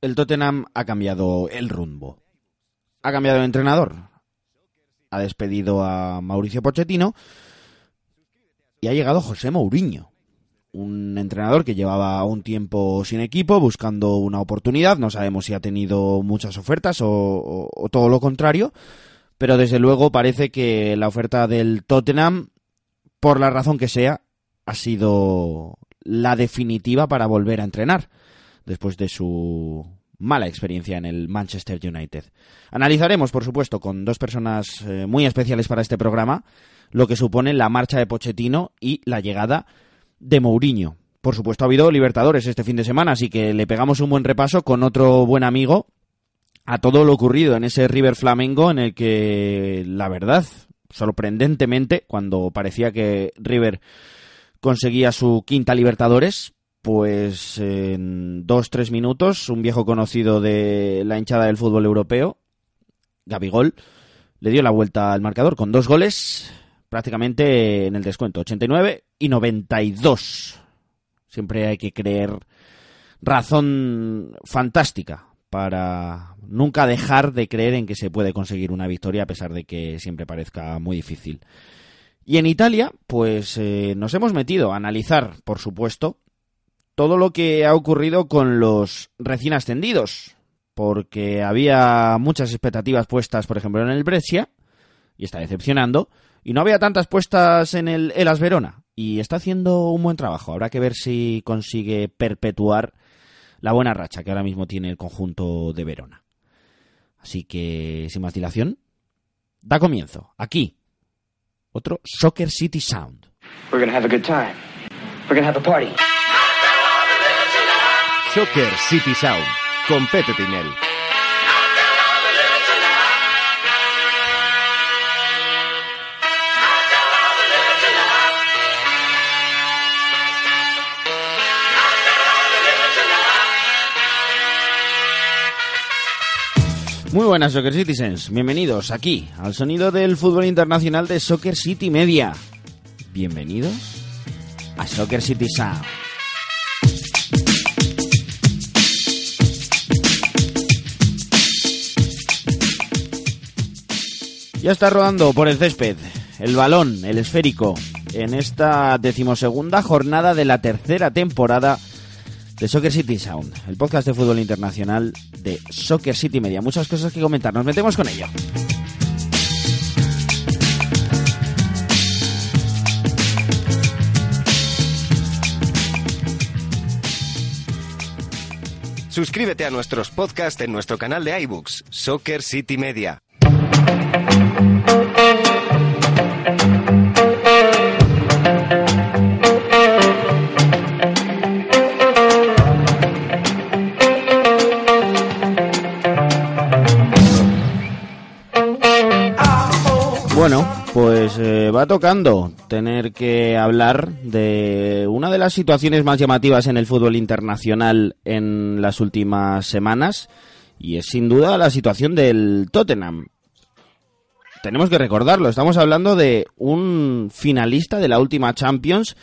el Tottenham ha cambiado el rumbo. Ha cambiado de entrenador. Ha despedido a Mauricio Pochettino y ha llegado José Mourinho. Un entrenador que llevaba un tiempo sin equipo, buscando una oportunidad. No sabemos si ha tenido muchas ofertas o, o todo lo contrario. Pero desde luego parece que la oferta del Tottenham, por la razón que sea, ha sido la definitiva para volver a entrenar después de su mala experiencia en el Manchester United. Analizaremos, por supuesto, con dos personas eh, muy especiales para este programa, lo que supone la marcha de Pochettino y la llegada de Mourinho. Por supuesto, ha habido Libertadores este fin de semana, así que le pegamos un buen repaso con otro buen amigo a todo lo ocurrido en ese River Flamengo en el que, la verdad, sorprendentemente, cuando parecía que River conseguía su quinta Libertadores, pues en dos, tres minutos, un viejo conocido de la hinchada del fútbol europeo, Gabigol, le dio la vuelta al marcador con dos goles prácticamente en el descuento, 89 y 92. Siempre hay que creer razón fantástica para nunca dejar de creer en que se puede conseguir una victoria a pesar de que siempre parezca muy difícil. Y en Italia, pues eh, nos hemos metido a analizar, por supuesto, todo lo que ha ocurrido con los recién ascendidos, porque había muchas expectativas puestas, por ejemplo, en el Brescia, y está decepcionando, y no había tantas puestas en el Elas Verona, y está haciendo un buen trabajo. Habrá que ver si consigue perpetuar la buena racha que ahora mismo tiene el conjunto de Verona. Así que, sin más dilación, da comienzo, aquí, otro Soccer City Sound. We're gonna have a good time. We're gonna have a party. Soccer City Sound con Pepe. Muy buenas Soccer Citizens, bienvenidos aquí al sonido del fútbol internacional de Soccer City Media. Bienvenidos a Soccer City Sound. Ya está rodando por el césped el balón, el esférico, en esta decimosegunda jornada de la tercera temporada de Soccer City Sound, el podcast de fútbol internacional de Soccer City Media. Muchas cosas que comentar, nos metemos con ello. Suscríbete a nuestros podcasts en nuestro canal de iBooks, Soccer City Media. Bueno, pues eh, va tocando tener que hablar de una de las situaciones más llamativas en el fútbol internacional en las últimas semanas y es sin duda la situación del Tottenham. Tenemos que recordarlo, estamos hablando de un finalista de la última Champions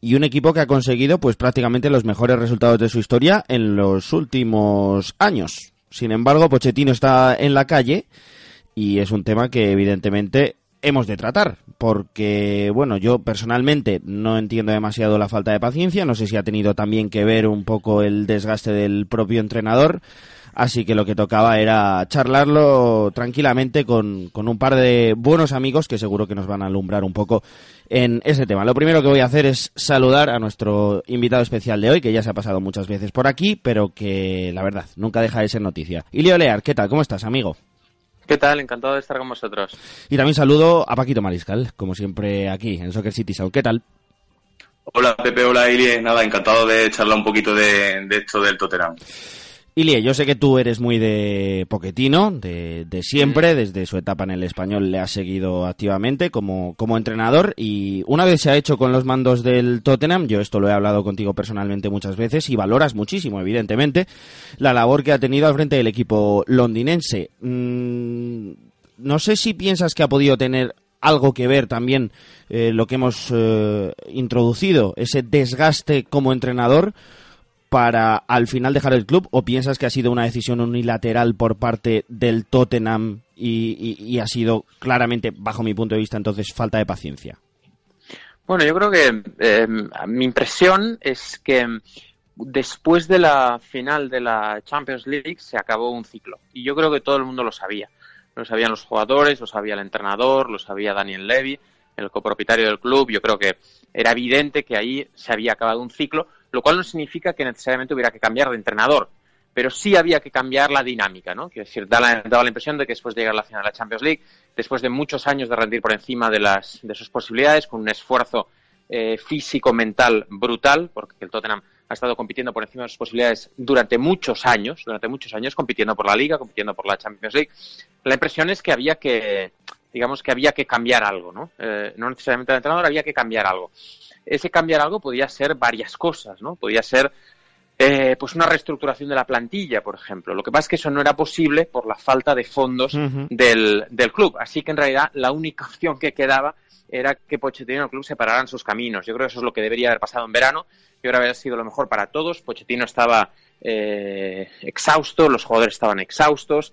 y un equipo que ha conseguido pues prácticamente los mejores resultados de su historia en los últimos años. Sin embargo, Pochettino está en la calle y es un tema que evidentemente hemos de tratar, porque bueno, yo personalmente no entiendo demasiado la falta de paciencia, no sé si ha tenido también que ver un poco el desgaste del propio entrenador, así que lo que tocaba era charlarlo tranquilamente con, con un par de buenos amigos que seguro que nos van a alumbrar un poco en ese tema. Lo primero que voy a hacer es saludar a nuestro invitado especial de hoy, que ya se ha pasado muchas veces por aquí, pero que la verdad nunca deja de ser noticia. Ilio Lear, ¿qué tal? ¿Cómo estás, amigo? ¿Qué tal? Encantado de estar con vosotros. Y también saludo a Paquito Mariscal, como siempre aquí en Soccer City Sound. ¿Qué tal? Hola Pepe, hola Ilie. Nada, encantado de charlar un poquito de, de esto del Tottenham. Ilie, yo sé que tú eres muy de Poquetino, de, de siempre, desde su etapa en el español le has seguido activamente como, como entrenador y una vez se ha hecho con los mandos del Tottenham, yo esto lo he hablado contigo personalmente muchas veces y valoras muchísimo, evidentemente, la labor que ha tenido al frente del equipo londinense. Mm, no sé si piensas que ha podido tener algo que ver también eh, lo que hemos eh, introducido, ese desgaste como entrenador, para al final dejar el club o piensas que ha sido una decisión unilateral por parte del Tottenham y, ha sido claramente, bajo mi punto de vista, entonces falta de paciencia? Bueno, yo creo que eh, mi impresión es que después de la final de la Champions League se acabó un ciclo y yo creo que todo el mundo lo sabía. Lo sabían los jugadores, lo sabía el entrenador, lo sabía Daniel Levy, el copropietario del club. Yo creo que era evidente que ahí se había acabado un ciclo, lo cual no significa que necesariamente hubiera que cambiar de entrenador, pero sí había que cambiar la dinámica, ¿no? Quiero decir, daba, la impresión de que después de llegar a la final de la Champions League, después de muchos años de rendir por encima de, las, de sus posibilidades, con un esfuerzo eh, físico-mental brutal, porque el Tottenham ha estado compitiendo por encima de sus posibilidades durante muchos años, durante muchos años, compitiendo por la Liga, compitiendo por la Champions League. La impresión es que había que, digamos que había que cambiar algo, ¿no? Eh, no necesariamente el entrenador, había que cambiar algo. Ese cambiar algo podía ser varias cosas, ¿no? Podía ser eh, pues una reestructuración de la plantilla, por ejemplo. Lo que pasa es que eso no era posible por la falta de fondos del, del, club. Así que en realidad la única opción que quedaba era que Pochettino y el club separaran sus caminos. Yo creo que eso es lo que debería haber pasado en verano. Yo creo que habría sido lo mejor para todos. Pochettino estaba eh, exhausto, los jugadores estaban exhaustos.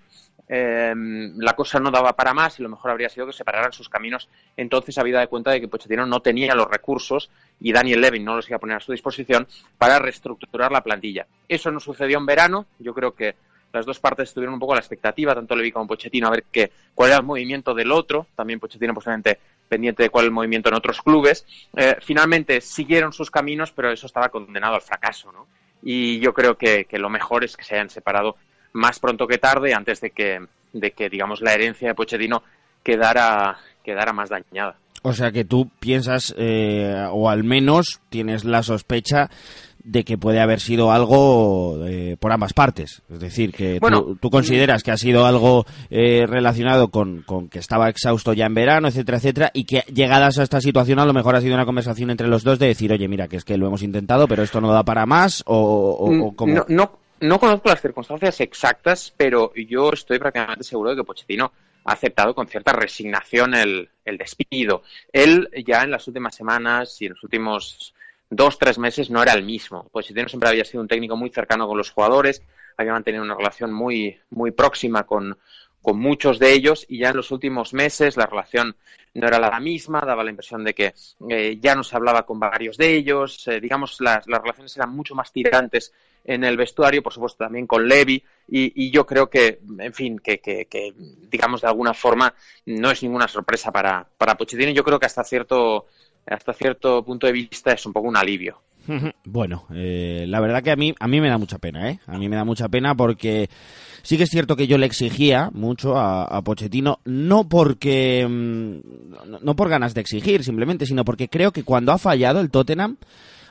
Eh, la cosa no daba para más y lo mejor habría sido que separaran sus caminos. Entonces, había de cuenta de que Pochettino no tenía los recursos y Daniel Levin no los iba a poner a su disposición para reestructurar la plantilla. Eso no sucedió en verano. Yo creo que las dos partes estuvieron un poco la expectativa, tanto Levy como Pochettino, a ver qué, cuál era el movimiento del otro. También Pochettino posiblemente pendiente de cuál el movimiento en otros clubes. Eh, finalmente siguieron sus caminos, pero eso estaba condenado al fracaso, ¿no? Y yo creo que, lo mejor es que se hayan separado más pronto que tarde, antes de que, de que digamos, la herencia de Pochettino quedara, quedara más dañada. O sea que tú piensas, eh, o al menos tienes la sospecha de que puede haber sido algo eh, por ambas partes. Es decir, que tú, consideras que ha sido algo eh, relacionado con, que estaba exhausto ya en verano, etcétera, etcétera, y que llegadas a esta situación a lo mejor ha sido una conversación entre los dos de decir, oye, mira, que es que lo hemos intentado, pero esto no da para más, o, o, mm, No, no, conozco las circunstancias exactas, pero yo estoy prácticamente seguro de que Pochettino ha aceptado con cierta resignación el, el despido. Él ya en las últimas semanas y en los últimos dos, tres meses no era el mismo. Pochettino siempre había sido un técnico muy cercano con los jugadores, había mantenido una relación muy, muy próxima con, con muchos de ellos y ya en los últimos meses la relación no era la misma, daba la impresión de que eh, ya no se hablaba con varios de ellos, eh, digamos, las, las, relaciones eran mucho más tirantes en el vestuario, por supuesto también con Levy y, y yo creo que, en fin, que, que, que, digamos de alguna forma no es ninguna sorpresa para, para Pochettino, yo creo que hasta cierto hasta cierto punto de vista es un poco un alivio. Bueno, eh, la verdad que a mí, a mí me da mucha pena, ¿eh? A mí me da mucha pena porque sí que es cierto que yo le exigía mucho a, a Pochettino, no porque, mm, no por ganas de exigir simplemente, sino porque creo que cuando ha fallado el Tottenham,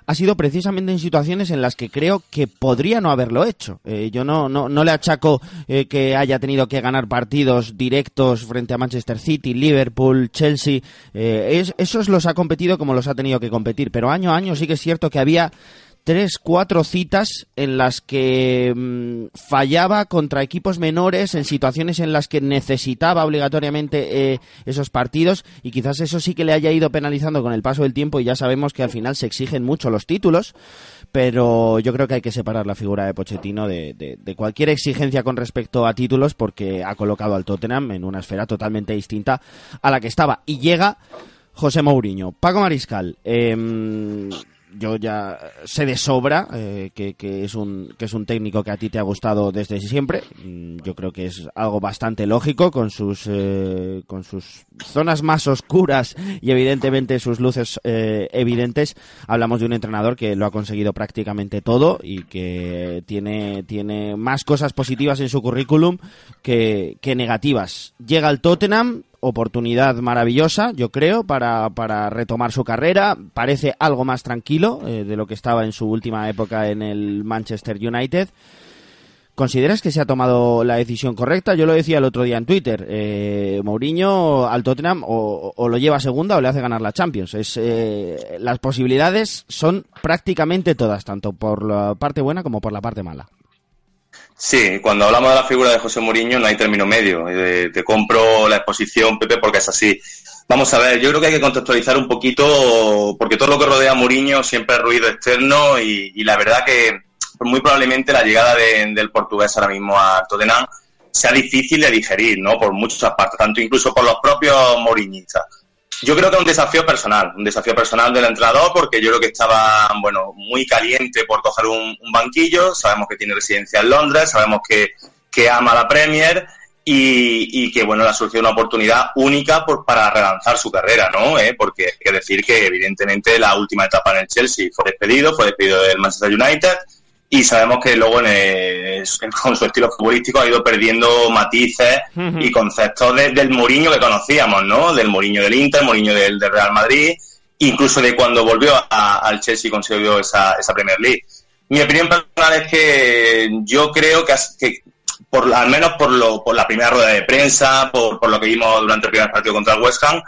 ha sido precisamente en situaciones en las que creo que podría no haberlo hecho. Eh, yo no, no, no, le achaco eh, que haya tenido que ganar partidos directos frente a Manchester City, Liverpool, Chelsea. Eh, esos los ha competido como los ha tenido que competir, pero año a año sí que es cierto que había tres, cuatro citas en las que mm, fallaba contra equipos menores en situaciones en las que necesitaba obligatoriamente eh, esos partidos. Y quizás eso sí que le haya ido penalizando con el paso del tiempo y ya sabemos que al final se exigen mucho los títulos, pero yo creo que hay que separar la figura de Pochettino de, cualquier exigencia con respecto a títulos porque ha colocado al Tottenham en una esfera totalmente distinta a la que estaba. Y llega José Mourinho. Paco Mariscal, eh, yo ya sé de sobra eh, que, es un, que es un técnico que a ti te ha gustado desde siempre. Mm, yo creo que es algo bastante lógico con sus, eh, con sus zonas más oscuras y evidentemente sus luces eh, evidentes. Hablamos de un entrenador que lo ha conseguido prácticamente todo y que tiene, tiene más cosas positivas en su currículum que, que negativas. Llega al Tottenham, oportunidad maravillosa, yo creo, para, para retomar su carrera. Parece algo más tranquilo eh, de lo que estaba en su última época en el Manchester United. ¿Consideras que se ha tomado la decisión correcta? Yo lo decía el otro día en Twitter. Eh, Mourinho al Tottenham o, lo lleva a segunda o le hace ganar la Champions. Es, eh, las posibilidades son prácticamente todas, tanto por la parte buena como por la parte mala. Sí, cuando hablamos de la figura de José Mourinho no hay término medio. Eh, te compro la exposición, Pepe, porque es así. Vamos a ver, yo creo que hay que contextualizar un poquito, porque todo lo que rodea a Mourinho siempre es ruido externo y, la verdad que, muy probablemente la llegada del portugués ahora mismo a Tottenham sea difícil de digerir, ¿no? Por muchas partes, tanto incluso por los propios moriñistas. Yo creo que es un desafío personal, un desafío personal del entrenador, porque yo creo que estaba, bueno, muy caliente por coger un, banquillo. Sabemos que tiene residencia en Londres, sabemos que, que ama la Premier y, y, que, bueno, le ha surgido una oportunidad única por, para relanzar su carrera, ¿no? ¿Eh? Porque hay que decir que, evidentemente, la última etapa en el Chelsea fue despedido, fue despedido del Manchester United y sabemos que luego en con su estilo futbolístico ha ido perdiendo matices y conceptos del Mourinho que conocíamos, ¿no? Del Mourinho del Inter, Mourinho del, Real Madrid, incluso de cuando volvió al Chelsea y consiguió esa, esa Premier League. Mi opinión personal es que yo creo que, que por, al menos por, lo, por la primera rueda de prensa, por, por lo que vimos durante el primer partido contra el West Ham,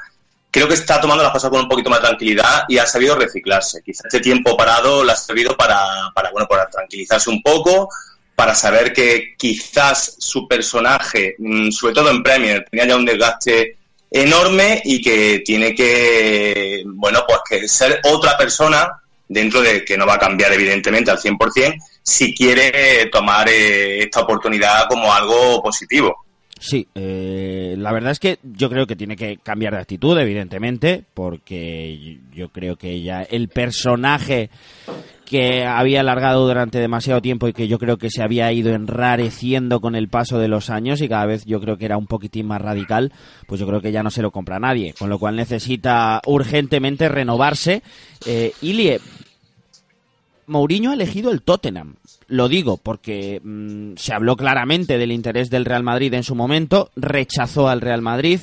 creo que está tomando las cosas con un poquito más tranquilidad y ha sabido reciclarse. Quizás este tiempo parado le ha servido para, para, bueno, para tranquilizarse un poco, para saber que quizás su personaje, mm, sobre todo en Premier, tenía ya un desgaste enorme y que tiene que, bueno, pues que ser otra persona dentro de que no va a cambiar evidentemente al 100%, si quiere tomar eh, esta oportunidad como algo positivo. Sí, eh, la verdad es que yo creo que tiene que cambiar de actitud, evidentemente, porque yo creo que ya el personaje que había alargado durante demasiado tiempo y que yo creo que se había ido enrareciendo con el paso de los años y cada vez yo creo que era un poquitín más radical, pues yo creo que ya no se lo compra nadie, con lo cual necesita urgentemente renovarse. Eh, Ilie, Mourinho ha elegido el Tottenham. Lo digo porque mm, se habló claramente del interés del Real Madrid en su momento, rechazó al Real Madrid.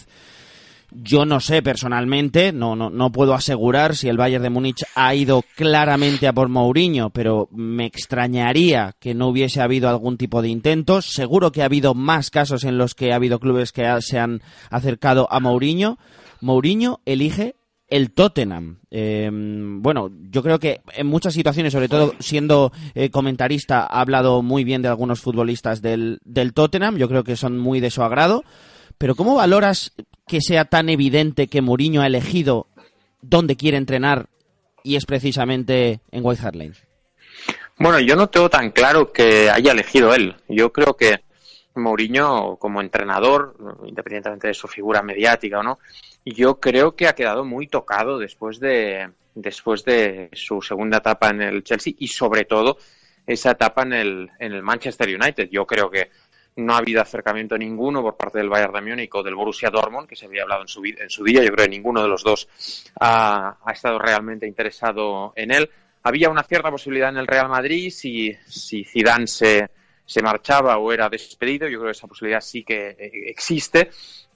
Yo no sé personalmente, no, no, no puedo asegurar si el Bayern de Múnich ha ido claramente a por Mourinho, pero me extrañaría que no hubiese habido algún tipo de intentos. Seguro que ha habido más casos en los que ha habido clubes que se han acercado a Mourinho. Mourinho elige el Tottenham. Em, bueno, yo creo que en muchas situaciones, sobre todo siendo eh, comentarista, ha hablado muy bien de algunos futbolistas del, del Tottenham. Yo creo que son muy de su agrado. Pero ¿cómo valoras que sea tan evidente que Mourinho ha elegido dónde quiere entrenar y es precisamente en White Hart Lane? Bueno, yo no tengo tan claro que haya elegido él. Yo creo que Mourinho, como entrenador, independientemente de su figura mediática o no, yo creo que ha quedado muy tocado después de, después de su segunda etapa en el Chelsea y sobre todo esa etapa en el, en el Manchester United. Yo creo que no ha habido acercamiento ninguno por parte del Bayern de Múnich o del Borussia Dortmund, que se había hablado en su, en su día. Yo creo que ninguno de los dos ha, ha, estado realmente interesado en él. Había una cierta posibilidad en el Real Madrid si, si Zidane se, se marchaba o era despedido. Yo creo que esa posibilidad sí que eh, existe,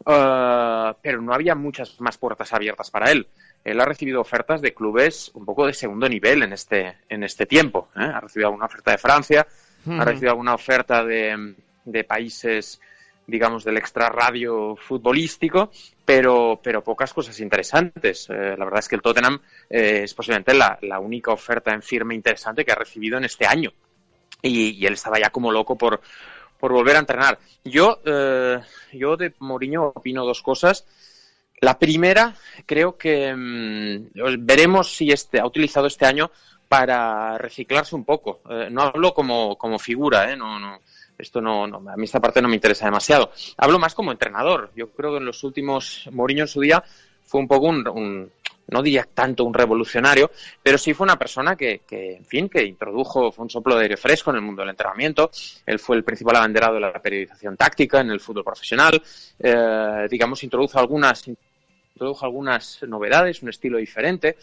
eh, pero no había muchas más puertas abiertas para él. Él ha recibido ofertas de clubes un poco de segundo nivel en este, en este tiempo. ¿eh? Ha recibido alguna oferta de Francia, ha recibido alguna oferta de, de países digamos, del extrarradio futbolístico, pero, pero pocas cosas interesantes. la verdad es que el Tottenham es posiblemente la, la, única oferta en firme interesante que ha recibido en este año y, él estaba ya como loco por, por volver a entrenar. Yo, eh, yo de Mourinho opino dos cosas. La primera, creo que mm, veremos si este ha utilizado este año para reciclarse un poco. Eh, no hablo como, como figura, ¿eh? no, no, esto no, no, a mí esta parte no me interesa demasiado. Hablo más como entrenador. Yo creo que en los últimos, Mourinho en su día fue un poco un no diría tanto un revolucionario, pero sí fue una persona que, en fin, que introdujo, fue un soplo de aire fresco en el mundo del entrenamiento. Él fue el principal abanderado de la periodización táctica en el fútbol profesional. Eh, digamos, introdujo algunas, introdujo algunas novedades, un estilo diferente,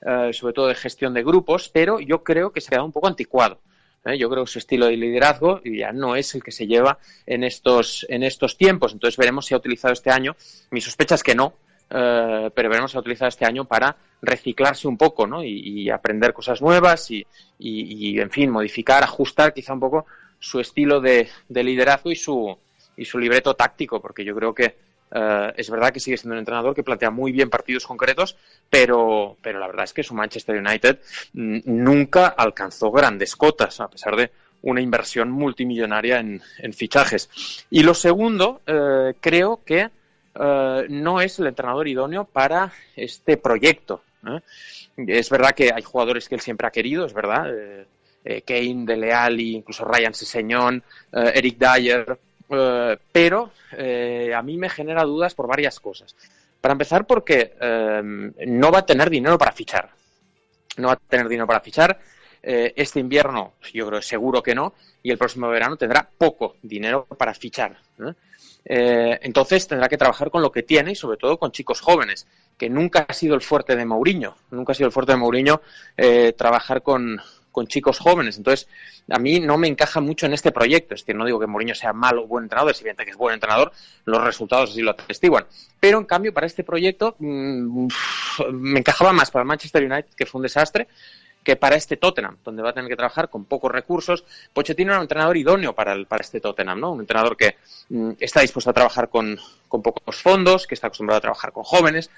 eh, sobre todo de gestión de grupos, pero yo creo que se ha quedado un poco anticuado. ¿eh? Yo creo que su estilo de liderazgo ya no es el que se lleva en estos, en estos tiempos. Entonces veremos si ha utilizado este año. Mi sospecha es que no, eh, pero veremos a utilizar este año para reciclarse un poco ¿no? y, aprender cosas nuevas y, y, en fin, modificar, ajustar quizá un poco su estilo de, liderazgo y su, y su libreto táctico, porque yo creo que eh, es verdad que sigue siendo un entrenador que plantea muy bien partidos concretos, pero, pero la verdad es que su Manchester United mm, nunca alcanzó grandes cotas, a pesar de una inversión multimillonaria en, en fichajes. Y lo segundo, eh, creo que eh, no es el entrenador idóneo para este proyecto. Es verdad que hay jugadores que él siempre ha querido, es verdad. Eh, eh, Kane, Dele Alli, incluso Ryan eh, Eric Dyer, eh, pero eh, a mí me genera dudas por varias cosas. Para empezar, porque eh, no va a tener dinero para fichar. No va a tener dinero para fichar. Eh, este invierno, yo creo seguro que no, y el próximo verano tendrá poco dinero para fichar. Eh, entonces tendrá que trabajar con lo que tiene y sobre todo con chicos jóvenes, que nunca ha sido el fuerte de Mourinho. Nunca ha sido el fuerte de Mourinho eh, trabajar con, con chicos jóvenes. Entonces, a mí no me encaja mucho en este proyecto. Es que no digo que Mourinho sea malo o buen entrenador, es evidente que es buen entrenador, los resultados así lo atestiguan. Pero, en cambio, para este proyecto mmm, me encajaba más para el Manchester United, que fue un desastre, que para este Tottenham, donde va a tener que trabajar con pocos recursos. Pochettino era un entrenador idóneo para, el, para este Tottenham, ¿no? Un entrenador que mmm, está dispuesto a trabajar con, con, pocos fondos, que está acostumbrado a trabajar con jóvenes,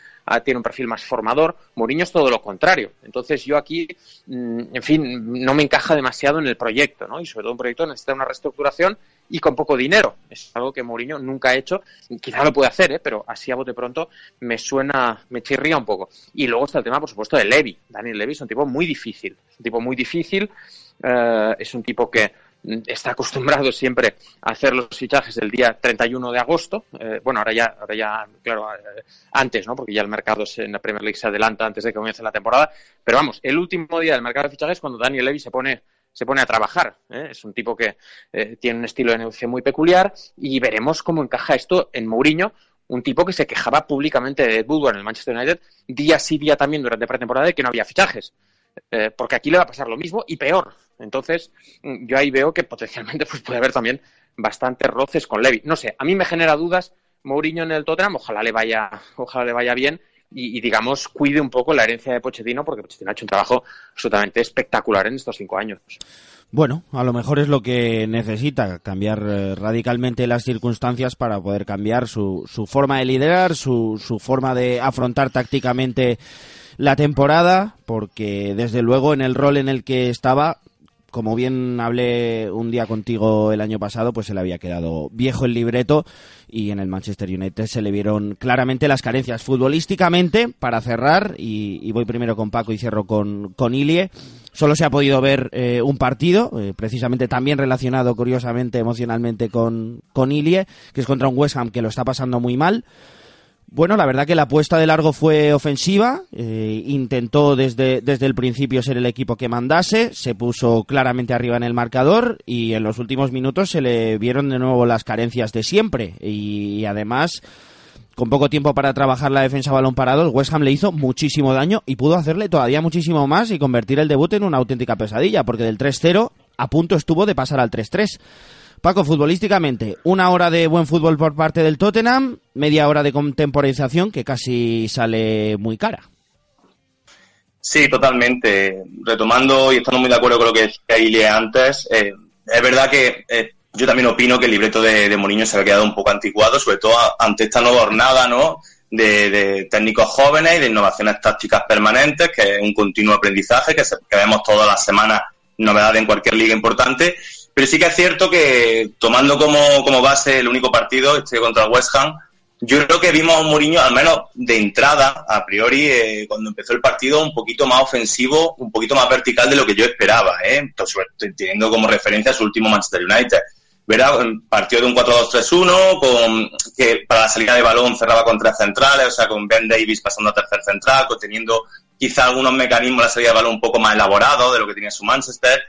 tiene un perfil más formador. Mourinho es todo lo contrario. Entonces yo aquí, mmm, en fin, no me encaja demasiado en el proyecto, ¿no? Y sobre todo un proyecto necesita una reestructuración y con poco dinero. Es algo que Mourinho nunca ha hecho. Quizá lo puede hacer, ¿eh? pero así a bote pronto me suena, me chirría un poco. Y luego está el tema, por supuesto, de Levy. Daniel Levy es un tipo muy difícil. Es un tipo muy difícil. Uh, es un tipo que está acostumbrado siempre a hacer los fichajes el día 31 de agosto. Eh, bueno, ahora ya, ahora ya, claro, eh, antes, ¿no? Porque ya el mercado en la Premier League se adelanta antes de que comience la temporada. Pero vamos, el último día del mercado de fichajes es cuando Daniel Levy se pone se pone a trabajar. ¿eh? Es un tipo que eh, tiene un estilo de negocio muy peculiar y veremos cómo encaja esto en Mourinho, un tipo que se quejaba públicamente de Woodward en el Manchester United día sí día también durante pretemporada de que no había fichajes. Eh, porque aquí le va a pasar lo mismo y peor. Entonces, yo ahí veo que potencialmente pues, puede haber también bastantes roces con Levy. No sé, a mí me genera dudas Mourinho en el Tottenham, ojalá le vaya, ojalá le vaya bien y, digamos, cuide un poco la herencia de Pochettino, porque Pochettino ha hecho un trabajo absolutamente espectacular en estos cinco años. Bueno, a lo mejor es lo que necesita, cambiar eh, radicalmente las circunstancias para poder cambiar su, su forma de liderar, su, su forma de afrontar tácticamente la temporada, porque desde luego en el rol en el que estaba como bien hablé un día contigo el año pasado, pues se le había quedado viejo el libreto y en el Manchester United se le vieron claramente las carencias futbolísticamente para cerrar y, voy primero con Paco y cierro con, con Ilie. Solo se ha podido ver eh, un partido, eh, precisamente también relacionado curiosamente emocionalmente con, con Ilie, que es contra un West Ham que lo está pasando muy mal. Bueno, la verdad que la apuesta de largo fue ofensiva, eh, intentó desde, desde el principio ser el equipo que mandase, se puso claramente arriba en el marcador y en los últimos minutos se le vieron de nuevo las carencias de siempre y, y además con poco tiempo para trabajar la defensa balón parado, el West Ham le hizo muchísimo daño y pudo hacerle todavía muchísimo más y convertir el debut en una auténtica pesadilla, porque del 3-0 a punto estuvo de pasar al 3-3. Paco, futbolísticamente, una hora de buen fútbol por parte del Tottenham, media hora de contemporización que casi sale muy cara. Sí, totalmente. Retomando y estando muy de acuerdo con lo que decía Ilie antes, eh, es verdad que eh, yo también opino que el libreto de, de se ha quedado un poco anticuado, sobre todo ante esta nueva jornada, ¿no? De, técnicos jóvenes y de innovaciones tácticas permanentes, que es un continuo aprendizaje, que, se, vemos todas las semanas novedades en cualquier liga importante. Pero sí que es cierto que, tomando como, como base el único partido, este contra West Ham, yo creo que vimos a un Mourinho, al menos de entrada, a priori, eh, cuando empezó el partido, un poquito más ofensivo, un poquito más vertical de lo que yo esperaba, ¿eh? Entonces, teniendo como referencia su último Manchester United. ¿verdad? Partido de un 4-2-3-1, con, que para la salida de balón cerraba con tres centrales, o sea, con Ben Davis pasando a tercer central, teniendo quizá algunos mecanismos de la salida de balón un poco más elaborados de lo que tenía su Manchester.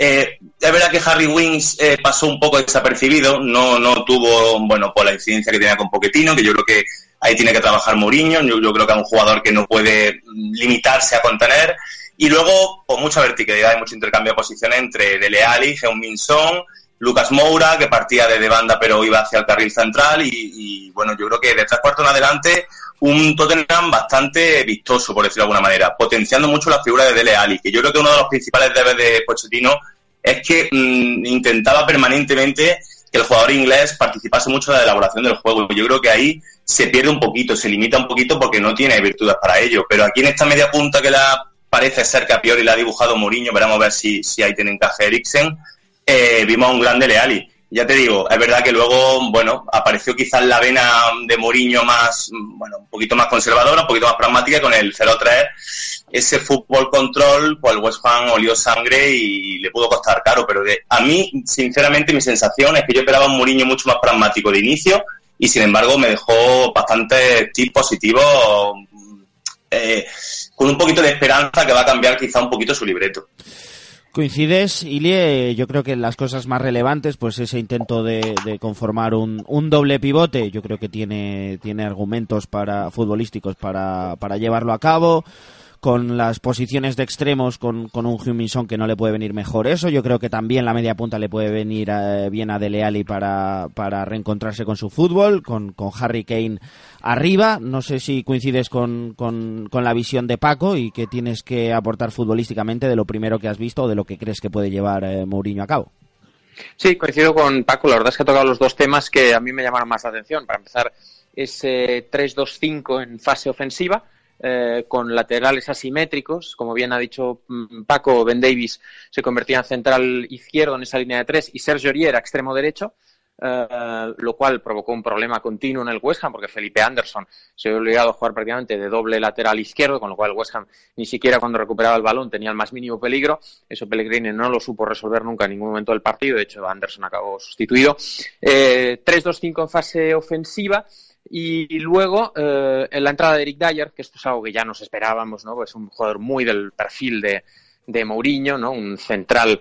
Eh, es verdad que Harry Wings eh, pasó un poco desapercibido, no, no tuvo, bueno, por la incidencia que tenía con Poquetino, que yo creo que ahí tiene que trabajar Mourinho, yo, creo que es un jugador que no puede limitarse a contener. Y luego, con mucha verticalidad y mucho intercambio de posiciones entre Dele Alli, Heung-Min Lucas Moura, que partía de, de, banda pero iba hacia el carril central y, y, bueno, yo creo que de tres cuartos en adelante un Tottenham bastante vistoso, por decirlo de alguna manera, potenciando mucho la figura de Dele Alli, que yo creo que uno de los principales debes de Pochettino es que mmm, intentaba permanentemente que el jugador inglés participase mucho en la elaboración del juego. Yo creo que ahí se pierde un poquito, se limita un poquito porque no tiene virtudes para ello. Pero aquí en esta media punta que la parece ser que priori la ha dibujado Mourinho, veremos ver si, si ahí tiene encaje Eriksen, eh, vimos a un grande Leali. Ya te digo, es verdad que luego, bueno, apareció quizás la vena de Mourinho más, bueno, un poquito más conservadora, un poquito más pragmática con el 0-3. Ese fútbol control, pues el West Ham olió sangre y le pudo costar caro, pero a mí, sinceramente, mi sensación es que yo esperaba un Mourinho mucho más pragmático de inicio y sin embargo me dejó bastante tips positivos eh, con un poquito de esperanza que va a cambiar quizá un poquito su libreto. Coincides, Ilie, yo creo que las cosas más relevantes, pues ese intento de, conformar un, doble pivote, yo creo que tiene, tiene argumentos para futbolísticos para, para llevarlo a cabo con las posiciones de extremos con, con un Huminson que no le puede venir mejor eso. Yo creo que también la media punta le puede venir eh, bien a Dele Alli para, para reencontrarse con su fútbol, con, con Harry Kane arriba. No sé si coincides con, con, la visión de Paco y que tienes que aportar futbolísticamente de lo primero que has visto o de lo que crees que puede llevar eh, Mourinho a cabo. Sí, coincido con Paco. La verdad es que ha tocado los dos temas que a mí me llamaron más la atención. Para empezar, ese 3-2-5 en fase ofensiva eh, con laterales asimétricos. Como bien ha dicho mm, Paco, Ben Davis se convertía en central izquierdo en esa línea de tres y Sergio Riera extremo derecho. Eh, lo cual provocó un problema continuo en el West Ham porque Felipe Anderson se vio obligado a jugar prácticamente de doble lateral izquierdo, con lo cual el West Ham ni siquiera cuando recuperaba el balón tenía el más mínimo peligro. Eso Pellegrini no lo supo resolver nunca en ningún momento del partido, de hecho Anderson acabó sustituido. Eh, 3-2-5 en fase ofensiva y luego, eh, en la entrada de Eric Dyer, que esto es algo que ya nos esperábamos, ¿no? Es un jugador muy del perfil de, de Mourinho, ¿no? Un central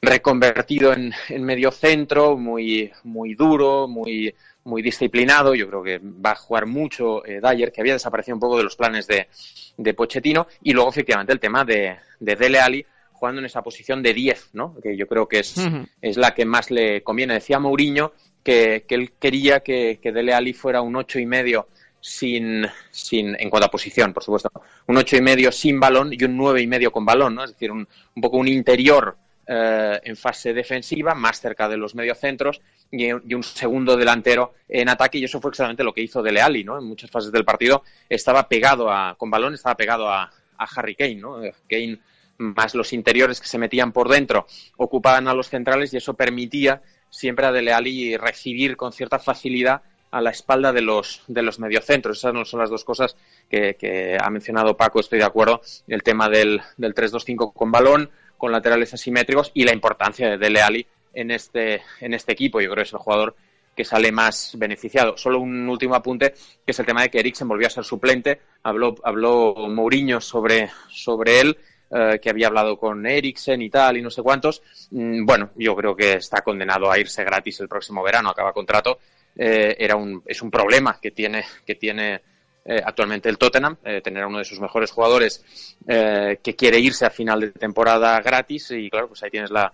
reconvertido en, en medio centro, muy, muy duro, muy, muy disciplinado. Yo creo que va a jugar mucho eh, Dyer, que había desaparecido un poco de los planes de, de Pochettino. Y luego, efectivamente, el tema de, de Dele Alli jugando en esa posición de 10, ¿no? Que yo creo que es, es la que más le conviene. Decía Mourinho que, él quería que, que, Dele Alli fuera un ocho y medio sin, sin, en cuanto a posición, por supuesto, un ocho y medio sin balón y un nueve y medio con balón, ¿no? Es decir, un, un poco un interior eh, en fase defensiva, más cerca de los mediocentros, y, y un segundo delantero en ataque, y eso fue exactamente lo que hizo Dele Alli, ¿no? En muchas fases del partido estaba pegado a, con balón, estaba pegado a, a Harry Kane, ¿no? Kane más los interiores que se metían por dentro ocupaban a los centrales y eso permitía siempre a Dele Alli recibir con cierta facilidad a la espalda de los, de los mediocentros. Esas no son las dos cosas que, ha mencionado Paco, estoy de acuerdo. El tema del, del 3-2-5 con balón, con laterales asimétricos y la importancia de Dele Alli en este, en este equipo. Yo creo que es el jugador que sale más beneficiado. Solo un último apunte, que es el tema de que Eriksen volvió a ser suplente. Habló, habló Mourinho sobre, sobre él eh, que había hablado con Eriksen y tal, y no sé cuántos. Mm, bueno, yo creo que está condenado a irse gratis el próximo verano, acaba contrato. Eh, era un, es un problema que tiene, que tiene eh, actualmente el Tottenham, tener a uno de sus mejores jugadores que quiere irse a final de temporada gratis, y claro, pues ahí tienes la.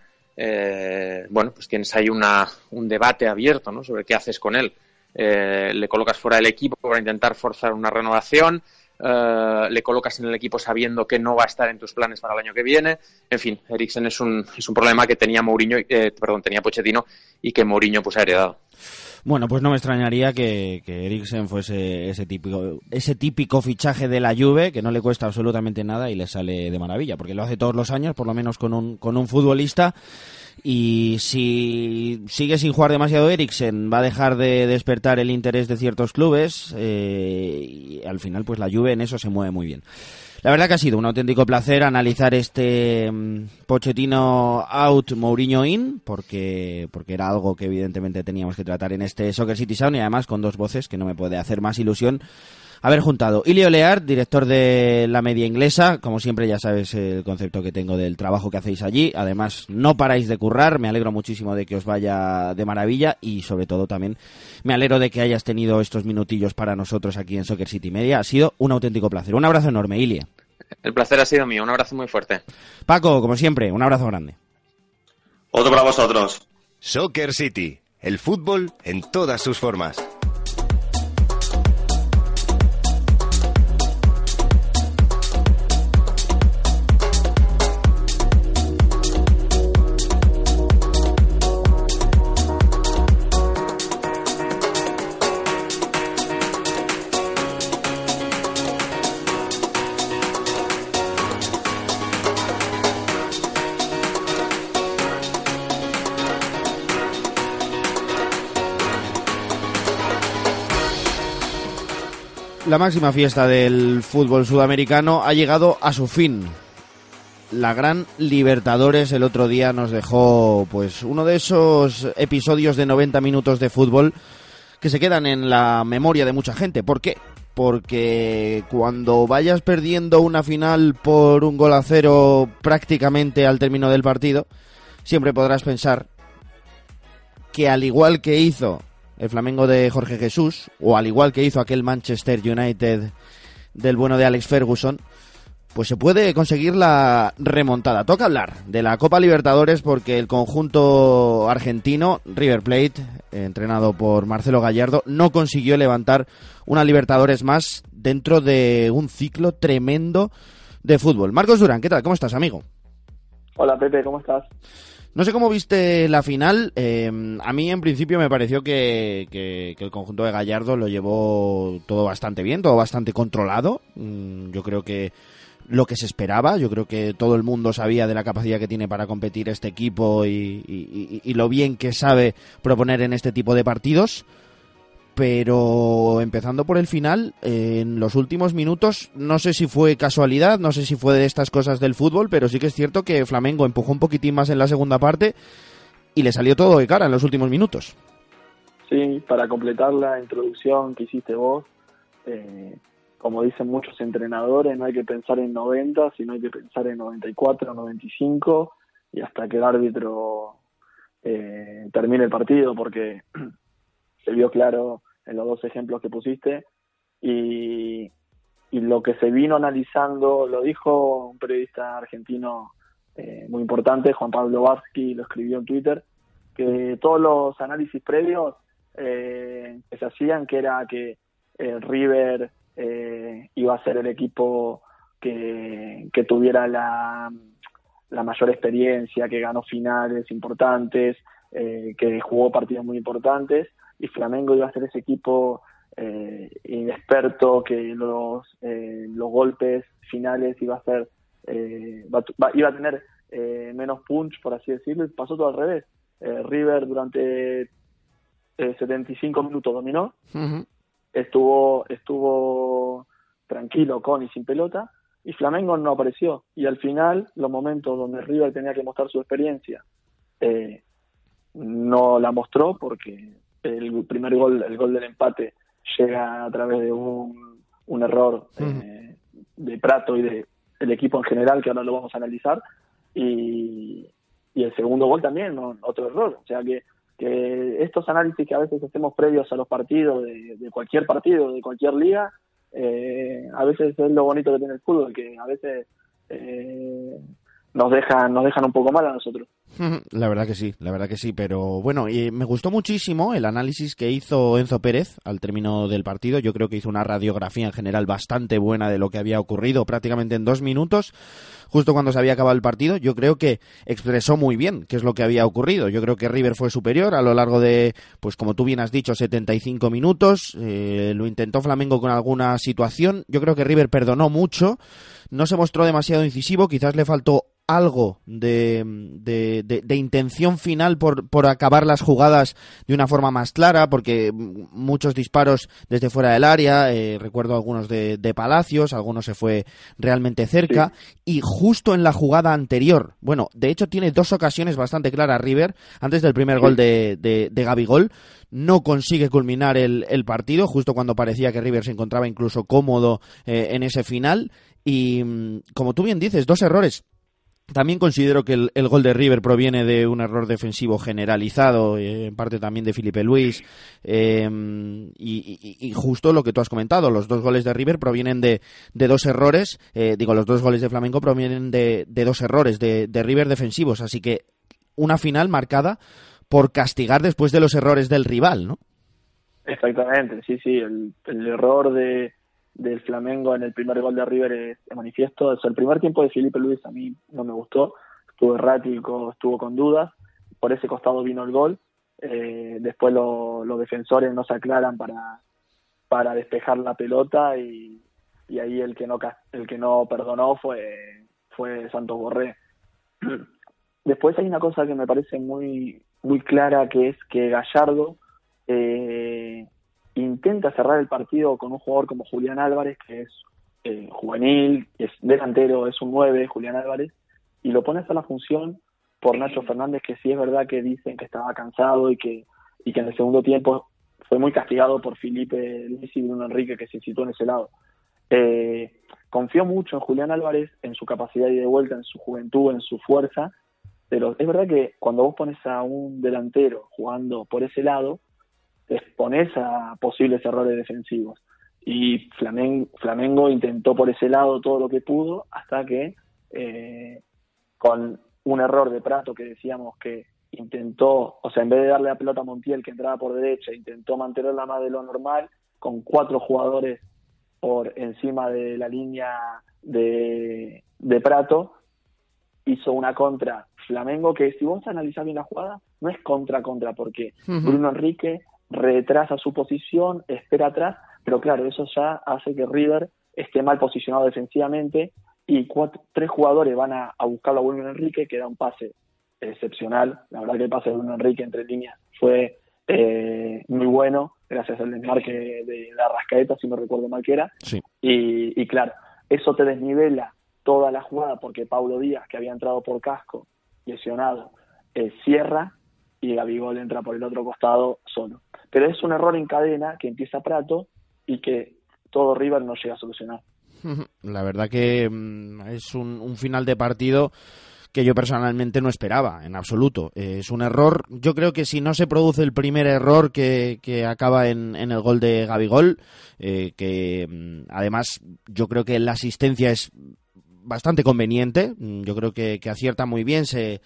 bueno, pues tienes ahí una, un debate abierto ¿no? sobre qué haces con él. le colocas fuera del equipo para intentar forzar una renovación, eh, le colocas en el equipo sabiendo que no va a estar en tus planes para el año que viene. En fin, Eriksen es un, es un problema que tenía Mourinho, eh, perdón, tenía Pochettino y que Mourinho pues ha heredado. Bueno, pues no me extrañaría que, que Eriksen fuese ese típico, ese típico fichaje de la Juve que no le cuesta absolutamente nada y le sale de maravilla, porque lo hace todos los años, por lo menos con un, con un futbolista y si sigue sin jugar demasiado Eriksen va a dejar de despertar el interés de ciertos clubes eh, y al final pues la Juve en eso se mueve muy bien. La verdad que ha sido un auténtico placer analizar este mm, Pochettino out, Mourinho in, porque, porque era algo que evidentemente teníamos que tratar en este Soccer City Sound y además con dos voces que no me puede hacer más ilusión haber juntado Ilio Lear, director de la media inglesa, como siempre ya sabes el concepto que tengo del trabajo que hacéis allí, además no paráis de currar, me alegro muchísimo de que os vaya de maravilla y sobre todo también me alegro de que hayas tenido estos minutillos para nosotros aquí en Soccer City Media, ha sido un auténtico placer, un abrazo enorme Ilio. El placer ha sido mío, un abrazo muy fuerte. Paco, como siempre, un abrazo grande. Otro para vosotros. Soccer City, el fútbol en todas sus formas. La máxima fiesta del fútbol sudamericano ha llegado a su fin. La gran Libertadores el otro día nos dejó pues uno de esos episodios de 90 minutos de fútbol que se quedan en la memoria de mucha gente. ¿Por qué? Porque cuando vayas perdiendo una final por un gol a cero prácticamente al término del partido, siempre podrás pensar que al igual que hizo el Flamengo de Jorge Jesús, o al igual que hizo aquel Manchester United del bueno de Alex Ferguson, pues se puede conseguir la remontada. Toca hablar de la Copa Libertadores porque el conjunto argentino, River Plate, entrenado por Marcelo Gallardo, no consiguió levantar una Libertadores más dentro de un ciclo tremendo de fútbol. Marcos Durán, ¿qué tal? ¿Cómo estás, amigo? Hola, Pepe, ¿cómo estás? No sé cómo viste la final. Eh, a mí, en principio, me pareció que, que, el conjunto de Gallardo lo llevó todo bastante bien, todo bastante controlado. Mm, yo creo que lo que se esperaba. Yo creo que todo el mundo sabía de la capacidad que tiene para competir este equipo y, lo bien que sabe proponer en este tipo de partidos. Pero empezando por el final, en los últimos minutos, no sé si fue casualidad, no sé si fue de estas cosas del fútbol, pero sí que es cierto que Flamengo empujó un poquitín más en la segunda parte y le salió todo de cara en los últimos minutos. Sí, para completar la introducción que hiciste vos, eh, como dicen muchos entrenadores, no hay que pensar en 90, sino hay que pensar en 94, 95 y hasta que el árbitro eh, termine el partido, porque se vio claro en los dos ejemplos que pusiste. Y, lo que se vino analizando, lo dijo un periodista argentino eh, muy importante, Juan Pablo Varsky, lo escribió en Twitter, que todos los análisis previos eh, que se hacían, que era que eh, River eh, iba a ser el equipo que, que tuviera la, la, mayor experiencia, que ganó finales importantes, eh, que jugó partidos muy importantes, y Flamengo iba a ser ese equipo eh, inexperto que los, eh, los golpes finales iba a ser eh, va, iba a tener eh, menos punch por así decirlo y pasó todo al revés. Eh, River durante 75 minutos dominó. Uh -huh. estuvo estuvo tranquilo con y sin pelota y Flamengo no apareció. Y al final los momentos donde River tenía que mostrar su experiencia no la mostró porque el primer gol, el gol del empate, llega a través de un, un error uh -huh. eh, de Prato y de el equipo en general, que ahora lo vamos a analizar, y, y el segundo gol también, ¿no? otro error. O sea que, que estos análisis que a veces hacemos previos a los partidos, de, de cualquier partido, de cualquier liga, eh, a veces es lo bonito que tiene el fútbol, que a veces eh, nos dejan, nos dejan un poco mal a nosotros. La verdad que sí, la verdad que sí, pero bueno, y me gustó muchísimo el análisis que hizo Enzo Pérez al término del partido. Yo creo que hizo una radiografía en general bastante buena de lo que había ocurrido prácticamente en dos minutos, justo cuando se había acabado el partido. Yo creo que expresó muy bien qué es lo que había ocurrido. Yo creo que River fue superior a lo largo de, pues como tú bien has dicho, 75 minutos. Eh, lo intentó Flamengo con alguna situación. Yo creo que River perdonó mucho. No se mostró demasiado incisivo, quizás le faltó algo de, de, de, de, intención final por, por acabar las jugadas de una forma más clara, porque muchos disparos desde fuera del área, eh, recuerdo algunos de, Palacios, algunos se fue realmente cerca, sí. y justo en la jugada anterior, bueno, de hecho tiene dos ocasiones bastante claras River, antes del primer gol de, de, de Gabigol, no consigue culminar el, el, partido, justo cuando parecía que River se encontraba incluso cómodo eh, en ese final, y mm, como tú bien dices, dos errores también considero que el, gol de River proviene de un error defensivo generalizado, eh, en parte también de Felipe Luis, eh, y, justo lo que tú has comentado, los dos goles de River provienen de, dos errores, eh, digo, los dos goles de Flamengo provienen de, de dos errores de, de, River defensivos, así que una final marcada por castigar después de los errores del rival, ¿no? Exactamente, sí, sí, el, el error de del Flamengo en el primer gol de River es, es manifiesto. El primer tiempo de Felipe Luis a mí no me gustó, estuvo errático, estuvo con dudas, por ese costado vino el gol. Eh, después lo, los defensores no se aclaran para, para despejar la pelota y, y ahí el que no el que no perdonó fue fue Santos Borré. Después hay una cosa que me parece muy muy clara que es que Gallardo eh, intenta cerrar el partido con un jugador como Julián Álvarez, que es eh, juvenil, es delantero, es un 9, Julián Álvarez, y lo pone a la función por Nacho Fernández, que sí es verdad que dicen que estaba cansado y que, y que en el segundo tiempo fue muy castigado por Felipe Luis y Bruno Enrique, que se situó en ese lado. Eh, confió mucho en Julián Álvarez, en su capacidad de vuelta, en su juventud, en su fuerza, pero es verdad que cuando vos pones a un delantero jugando por ese lado, te expones a posibles errores defensivos. Y Flamengo, intentó por ese lado todo lo que pudo hasta que eh, con un error de Prato que decíamos que intentó, o sea, en vez de darle la pelota a Montiel que entraba por derecha, intentó mantenerla más de lo normal, con cuatro jugadores por encima de la línea de, de Prato, hizo una contra Flamengo que si vos analizás bien la jugada, no es contra-contra, porque Bruno Enrique retrasa su posición, espera atrás, pero claro, eso ya hace que River esté mal posicionado defensivamente y tres jugadores van a, buscarlo a Bruno Enrique, que da un pase excepcional. La verdad que el pase de Bruno Enrique entre líneas fue eh, muy bueno, gracias al desmarque de la rascaeta, si no recuerdo mal que era. Y, claro, eso te desnivela toda la jugada porque Paulo Díaz, que había entrado por casco, lesionado, eh, cierra y Gabigol entra por el otro costado solo. Pero es un error en cadena que empieza Prato y que todo River no llega a solucionar. La verdad que mm, es un, final de partido que yo personalmente no esperaba en absoluto. es un error, yo creo que si no se produce el primer error que, acaba en, el gol de Gabigol, eh, que mm, además yo creo que la asistencia es bastante conveniente, mm, yo creo que, que acierta muy bien, se,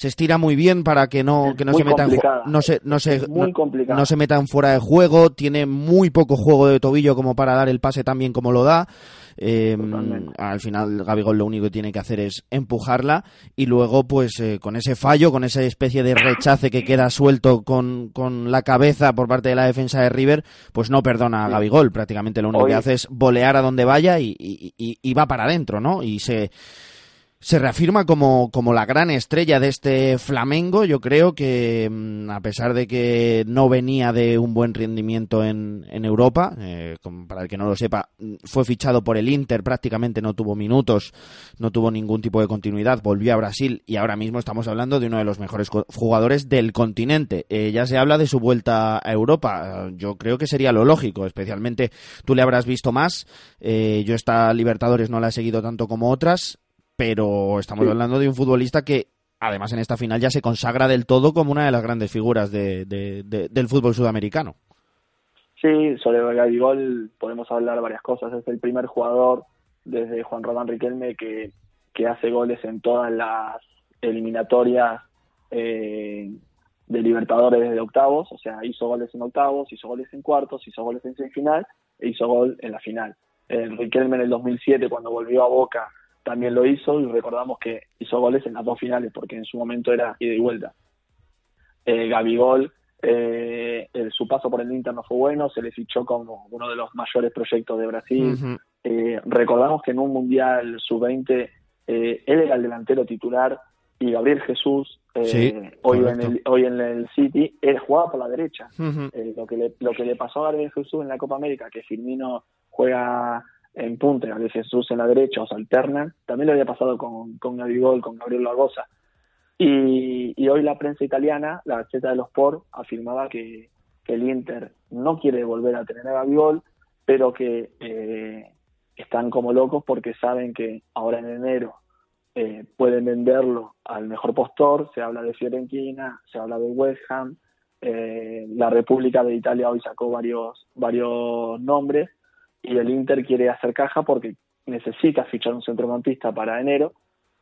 se estira muy bien para que no, que no se metan no se, no se, no, se metan fuera de juego, tiene muy poco juego de tobillo como para dar el pase tan bien como lo da. Eh, al final Gabigol lo único que tiene que hacer es empujarla y luego pues eh, con ese fallo, con esa especie de rechace que queda suelto con, con la cabeza por parte de la defensa de River, pues no perdona a Gabigol, prácticamente lo único que hace es volear a donde vaya y, y, y va para adentro, ¿no? Y se se reafirma como, como la gran estrella de este Flamengo. Yo creo que, mm, a pesar de que no venía de un buen rendimiento en, en Europa, eh, para el que no lo sepa, mm, fue fichado por el Inter, prácticamente no tuvo minutos, no tuvo ningún tipo de continuidad, volvió a Brasil y ahora mismo estamos hablando de uno de los mejores jugadores del continente. Eh, ya se habla de su vuelta a Europa. Yo creo que sería lo lógico, especialmente tú le habrás visto más. Eh, yo esta Libertadores no la he seguido tanto como otras pero estamos hablando de un futbolista que además en esta final ya se consagra del todo como una de las grandes figuras de, del fútbol sudamericano. Sí, sobre Gabigol podemos hablar varias cosas. Es el primer jugador desde Juan Román Riquelme que, que hace goles en todas las eliminatorias eh, de Libertadores desde octavos. O sea, hizo goles en octavos, hizo goles en cuartos, hizo goles en semifinal e hizo gol en la final. Eh, Riquelme en el 2007, cuando volvió a Boca, también lo hizo y recordamos que hizo goles en las dos finales porque en su momento era ida y vuelta. Eh, Gabigol, eh, su paso por el Inter no fue bueno, se le fichó como uno de los mayores proyectos de Brasil. Eh, recordamos que en un Mundial sub-20 eh, él era el delantero titular y Gabriel Jesús, hoy, en el, hoy en el City, él jugaba por la derecha. lo, que le, lo que le pasó a Gabriel Jesús en la Copa América, que Firmino juega en punta, Gabriel Jesús en la derecha o se alternan. También lo había pasado con, con Gabigol, con Gabriel Lagosa. Y, y, hoy la prensa italiana, la Gaceta de los Sport, afirmaba que, que, el Inter no quiere volver a tener a Gabigol, pero que eh, están como locos porque saben que ahora en enero eh, pueden venderlo al mejor postor. Se habla de Fiorentina, se habla de West Ham. Eh, la República de Italia hoy sacó varios, varios nombres y el Inter quiere hacer caja porque necesita fichar un centrocampista para enero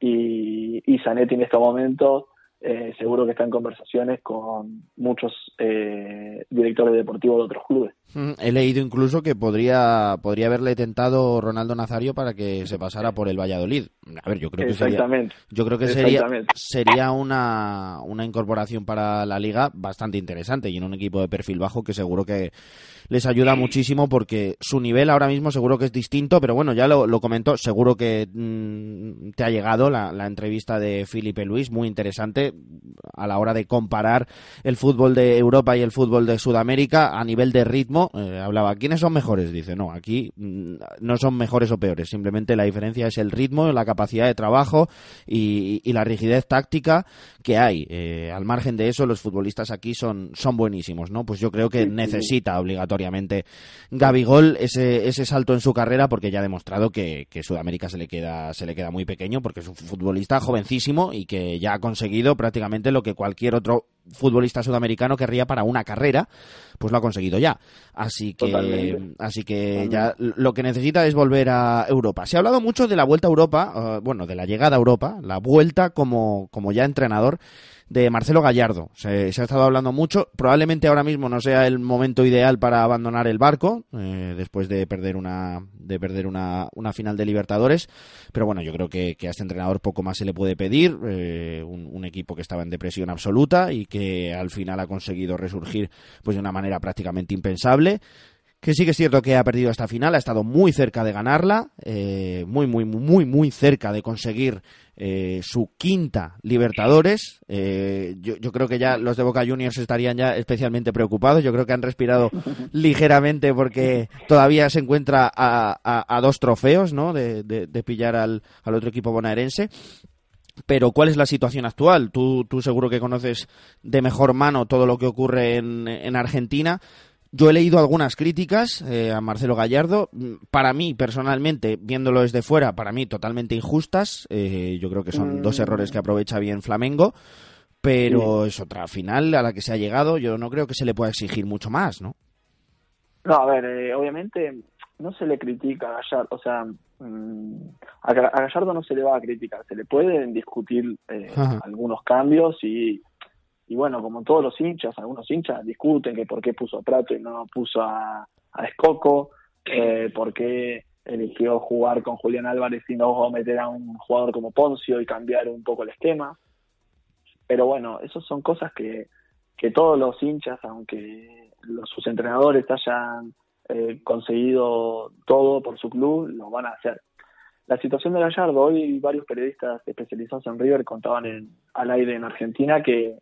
y, y Zanetti en este momento eh, seguro que está en conversaciones con muchos eh, directores deportivos de otros clubes. He leído incluso que podría, podría haberle tentado Ronaldo Nazario para que se pasara por el Valladolid. A ver, yo creo que sería, yo creo que sería, sería una, una incorporación para la liga bastante interesante y en un equipo de perfil bajo que seguro que les ayuda muchísimo porque su nivel ahora mismo seguro que es distinto, pero bueno, ya lo, lo comentó, seguro que mm, te ha llegado la, la entrevista de Felipe Luis, muy interesante a la hora de comparar el fútbol de Europa y el fútbol de Sudamérica a nivel de ritmo. Eh, hablaba, ¿quiénes son mejores? Dice, no, aquí mm, no son mejores o peores, simplemente la diferencia es el ritmo, la capacidad de trabajo y, la rigidez táctica que hay. Eh, al margen de eso, los futbolistas aquí son, son buenísimos, ¿no? Pues yo creo que necesita obligatoriamente Gabigol ese, ese salto en su carrera porque ya ha demostrado que, que Sudamérica se le queda se le queda muy pequeño porque es un futbolista jovencísimo y que ya ha conseguido prácticamente lo que cualquier otro futbolista sudamericano querría para una carrera, pues lo ha conseguido ya. Así que, así que ya lo que necesita es volver a Europa. Se ha hablado mucho de la vuelta a Europa, eh, bueno, de la llegada a Europa, la vuelta como, como ya entrenador de Marcelo Gallardo. Se, ha estado hablando mucho. Probablemente ahora mismo no sea el momento ideal para abandonar el barco eh, después de perder una de perder una, una, final de Libertadores. Pero bueno, yo creo que, a este entrenador poco más se le puede pedir. Eh, un, un, equipo que estaba en depresión absoluta y que al final ha conseguido resurgir pues de una manera prácticamente impensable que sí que es cierto que ha perdido esta final, ha estado muy cerca de ganarla, eh, muy, muy, muy, muy cerca de conseguir eh, su quinta Libertadores. Eh, yo, yo, creo que ya los de Boca Juniors estarían ya especialmente preocupados. Yo creo que han respirado ligeramente porque todavía se encuentra a, dos trofeos ¿no? de, de, pillar al, al, otro equipo bonaerense. Pero ¿cuál es la situación actual? Tú, tú seguro que conoces de mejor mano todo lo que ocurre en, en Argentina. Yo he leído algunas críticas eh, a Marcelo Gallardo. Para mí, personalmente, viéndolo desde fuera, para mí totalmente injustas. Eh, yo creo que son dos mm. errores que aprovecha bien Flamengo. Pero es otra final a la que se ha llegado. Yo no creo que se le pueda exigir mucho más, ¿no? No, a ver, eh, obviamente no se le critica a Gallardo. O sea, mm, a Gallardo no se le va a criticar. Se le pueden discutir algunos cambios y y bueno, como todos los hinchas, algunos hinchas discuten que por qué puso a Prato y no puso a, a Escoco, eh, por qué eligió jugar con Julián Álvarez y no meter a un jugador como Poncio y cambiar un poco el esquema. Pero bueno, esas son cosas que, que todos los hinchas, aunque los, sus entrenadores hayan eh, conseguido todo por su club, lo van a hacer. La situación de Gallardo, hoy varios periodistas especializados en River contaban en, al aire en Argentina que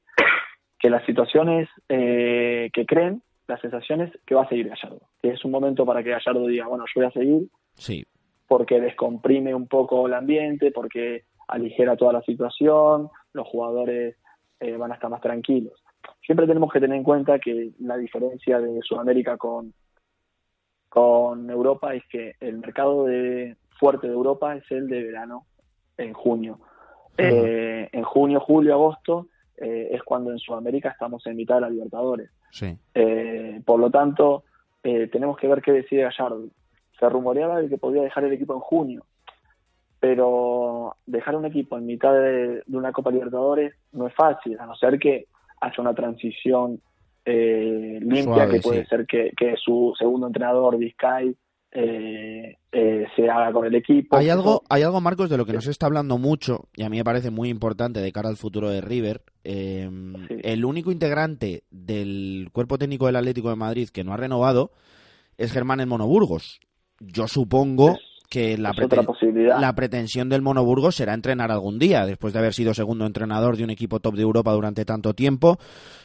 que las situaciones eh, que creen, las sensaciones que va a seguir Gallardo. Que es un momento para que Gallardo diga, bueno, yo voy a seguir. Sí. Porque descomprime un poco el ambiente, porque aligera toda la situación, los jugadores eh, van a estar más tranquilos. Siempre tenemos que tener en cuenta que la diferencia de Sudamérica con, con Europa es que el mercado de, fuerte de Europa es el de verano en junio. Eh, en junio, julio, agosto eh, es cuando en Sudamérica estamos en mitad de la Libertadores. Eh, por lo tanto, eh, tenemos que ver qué decide Gallardo. Se rumoreaba de que podía dejar el equipo en junio, pero dejar un equipo en mitad de, una Copa Libertadores no es fácil, a no ser que haya una transición limpia, que puede ser que, que, su segundo entrenador, Vizcay, eh, eh, se haga con el equipo. Hay algo, hay algo, Marcos, de lo que nos está hablando mucho, y a mí me parece muy importante de cara al futuro de River. Eh, el único integrante del cuerpo técnico del Atlético de Madrid que no ha renovado es Germán El Monoburgos. Yo supongo que la, la, pretensión del Monoburgo será entrenar algún día, después de haber sido segundo entrenador de un equipo top de Europa durante tanto tiempo,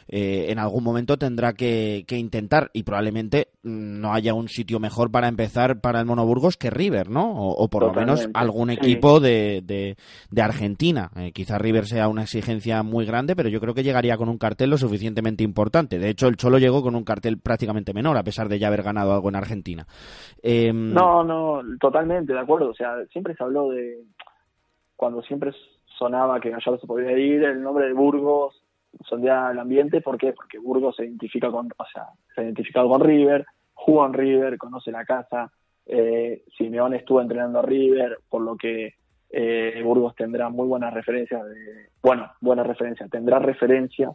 en algún momento tendrá que, intentar y probablemente no haya un sitio mejor para empezar para el Monoburgos que River, ¿no? O, por lo menos algún equipo de, de, Argentina. Eh, quizá River sea una exigencia muy grande, pero yo creo que llegaría con un cartel lo suficientemente importante. De hecho, el Cholo llegó con un cartel prácticamente menor, a pesar de ya haber ganado algo en Argentina. Em, no, no, totalmente de acuerdo. O sea, siempre se habló de. Cuando siempre sonaba que Gallardo se podía ir, el nombre de Burgos sondea el ambiente. ¿Por qué? Porque Burgos se identifica con. O sea, se ha identificado con River, jugó en River, conoce la casa. Eh, Simeone estuvo entrenando a River, por lo que eh, Burgos tendrá muy buenas referencias. De, bueno, buenas referencias. Tendrá referencias,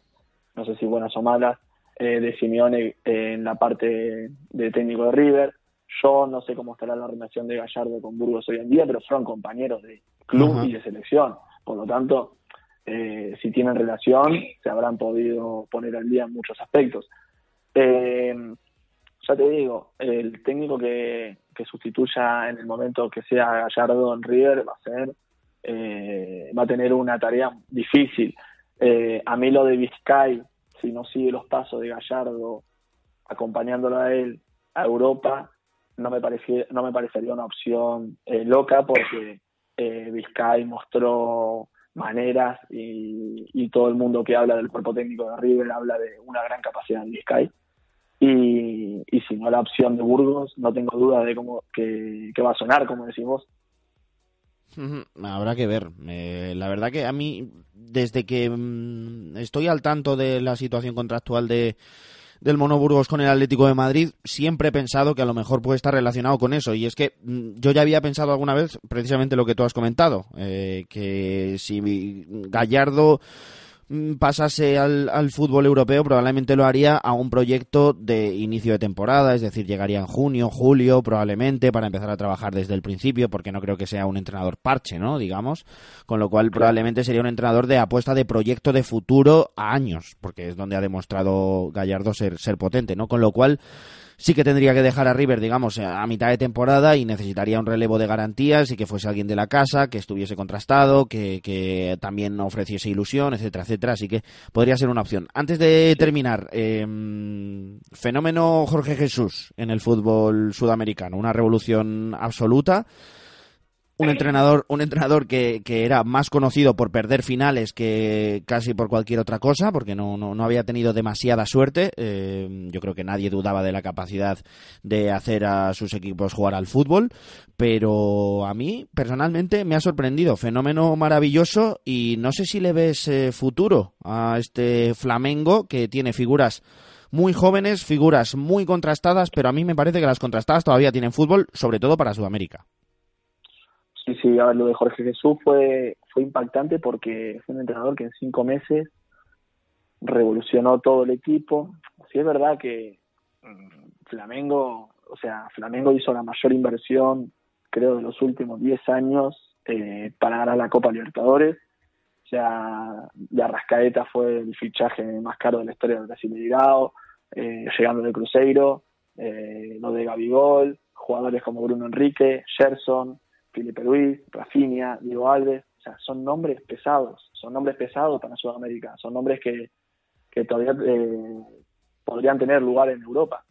no sé si buenas o malas, eh, de Simeone en la parte de técnico de River yo no sé cómo estará la relación de Gallardo con Burgos hoy en día, pero fueron compañeros de, club y de selección. Por lo tanto, eh, si tienen relación, se habrán podido poner al día en muchos aspectos. Eh, ya te digo, el técnico que, que sustituya en el momento que sea Gallardo en River va a ser, eh, va a tener una tarea difícil. Eh, a mí lo de Vizcay, si no sigue los pasos de Gallardo, acompañándolo a él a Europa, no me parecía, no me parecería una opción loca porque Vizcay mostró maneras y, y todo el mundo que habla del cuerpo técnico de River habla de una gran capacidad en Vizcay y, y si no la opción de Burgos no tengo duda de cómo que, va a sonar como decís vos Habrá que ver. Eh, la verdad que a mí, desde que mm, estoy al tanto de la situación contractual de del Mono Burgos con el Atlético de Madrid, siempre he pensado que a lo mejor puede estar relacionado con eso. Y es que mm, yo ya había pensado alguna vez precisamente lo que tú has comentado, eh, que si Gallardo pasase al, al fútbol europeo, probablemente lo haría a un proyecto de inicio de temporada, es decir, llegaría en junio, julio, probablemente, para empezar a trabajar desde el principio, porque no creo que sea un entrenador parche, ¿no? Digamos, con lo cual probablemente sería un entrenador de apuesta de proyecto de futuro a años, porque es donde ha demostrado Gallardo ser, ser potente, ¿no? Con lo cual sí que tendría que dejar a River, digamos, a mitad de temporada y necesitaría un relevo de garantías y que fuese alguien de la casa, que estuviese contrastado, que, que también ofreciese ilusión, etcétera, etcétera. Así que podría ser una opción. Antes de terminar, eh, fenómeno Jorge Jesús en el fútbol sudamericano, una revolución absoluta. Un entrenador, un entrenador que, que era más conocido por perder finales que casi por cualquier otra cosa, porque no, no, no había tenido demasiada suerte. Eh, yo creo que nadie dudaba de la capacidad de hacer a sus equipos jugar al fútbol, pero a mí personalmente me ha sorprendido. Fenómeno maravilloso y no sé si le ves eh, futuro a este Flamengo que tiene figuras muy jóvenes, figuras muy contrastadas, pero a mí me parece que las contrastadas todavía tienen fútbol, sobre todo para Sudamérica. Sí, sí, a ver, lo de Jorge Jesús fue, fue impactante porque fue un entrenador que en cinco meses revolucionó todo el equipo. Sí es verdad que mm, Flamengo, o sea, Flamengo hizo la mayor inversión, creo, de los últimos 10 años eh, para ganar la Copa Libertadores. O sea, de Arrascaeta fue el fichaje más caro de la historia del Brasileirao, eh, llegando del Cruzeiro, eh, lo de Gabigol, jugadores como Bruno Enrique, Gerson, Felipe Luis, Rafinha, Diego Alves, o sea, son nombres pesados, son nombres pesados para Sudamérica, son nombres que, que todavía eh, podrían tener lugar en Europa.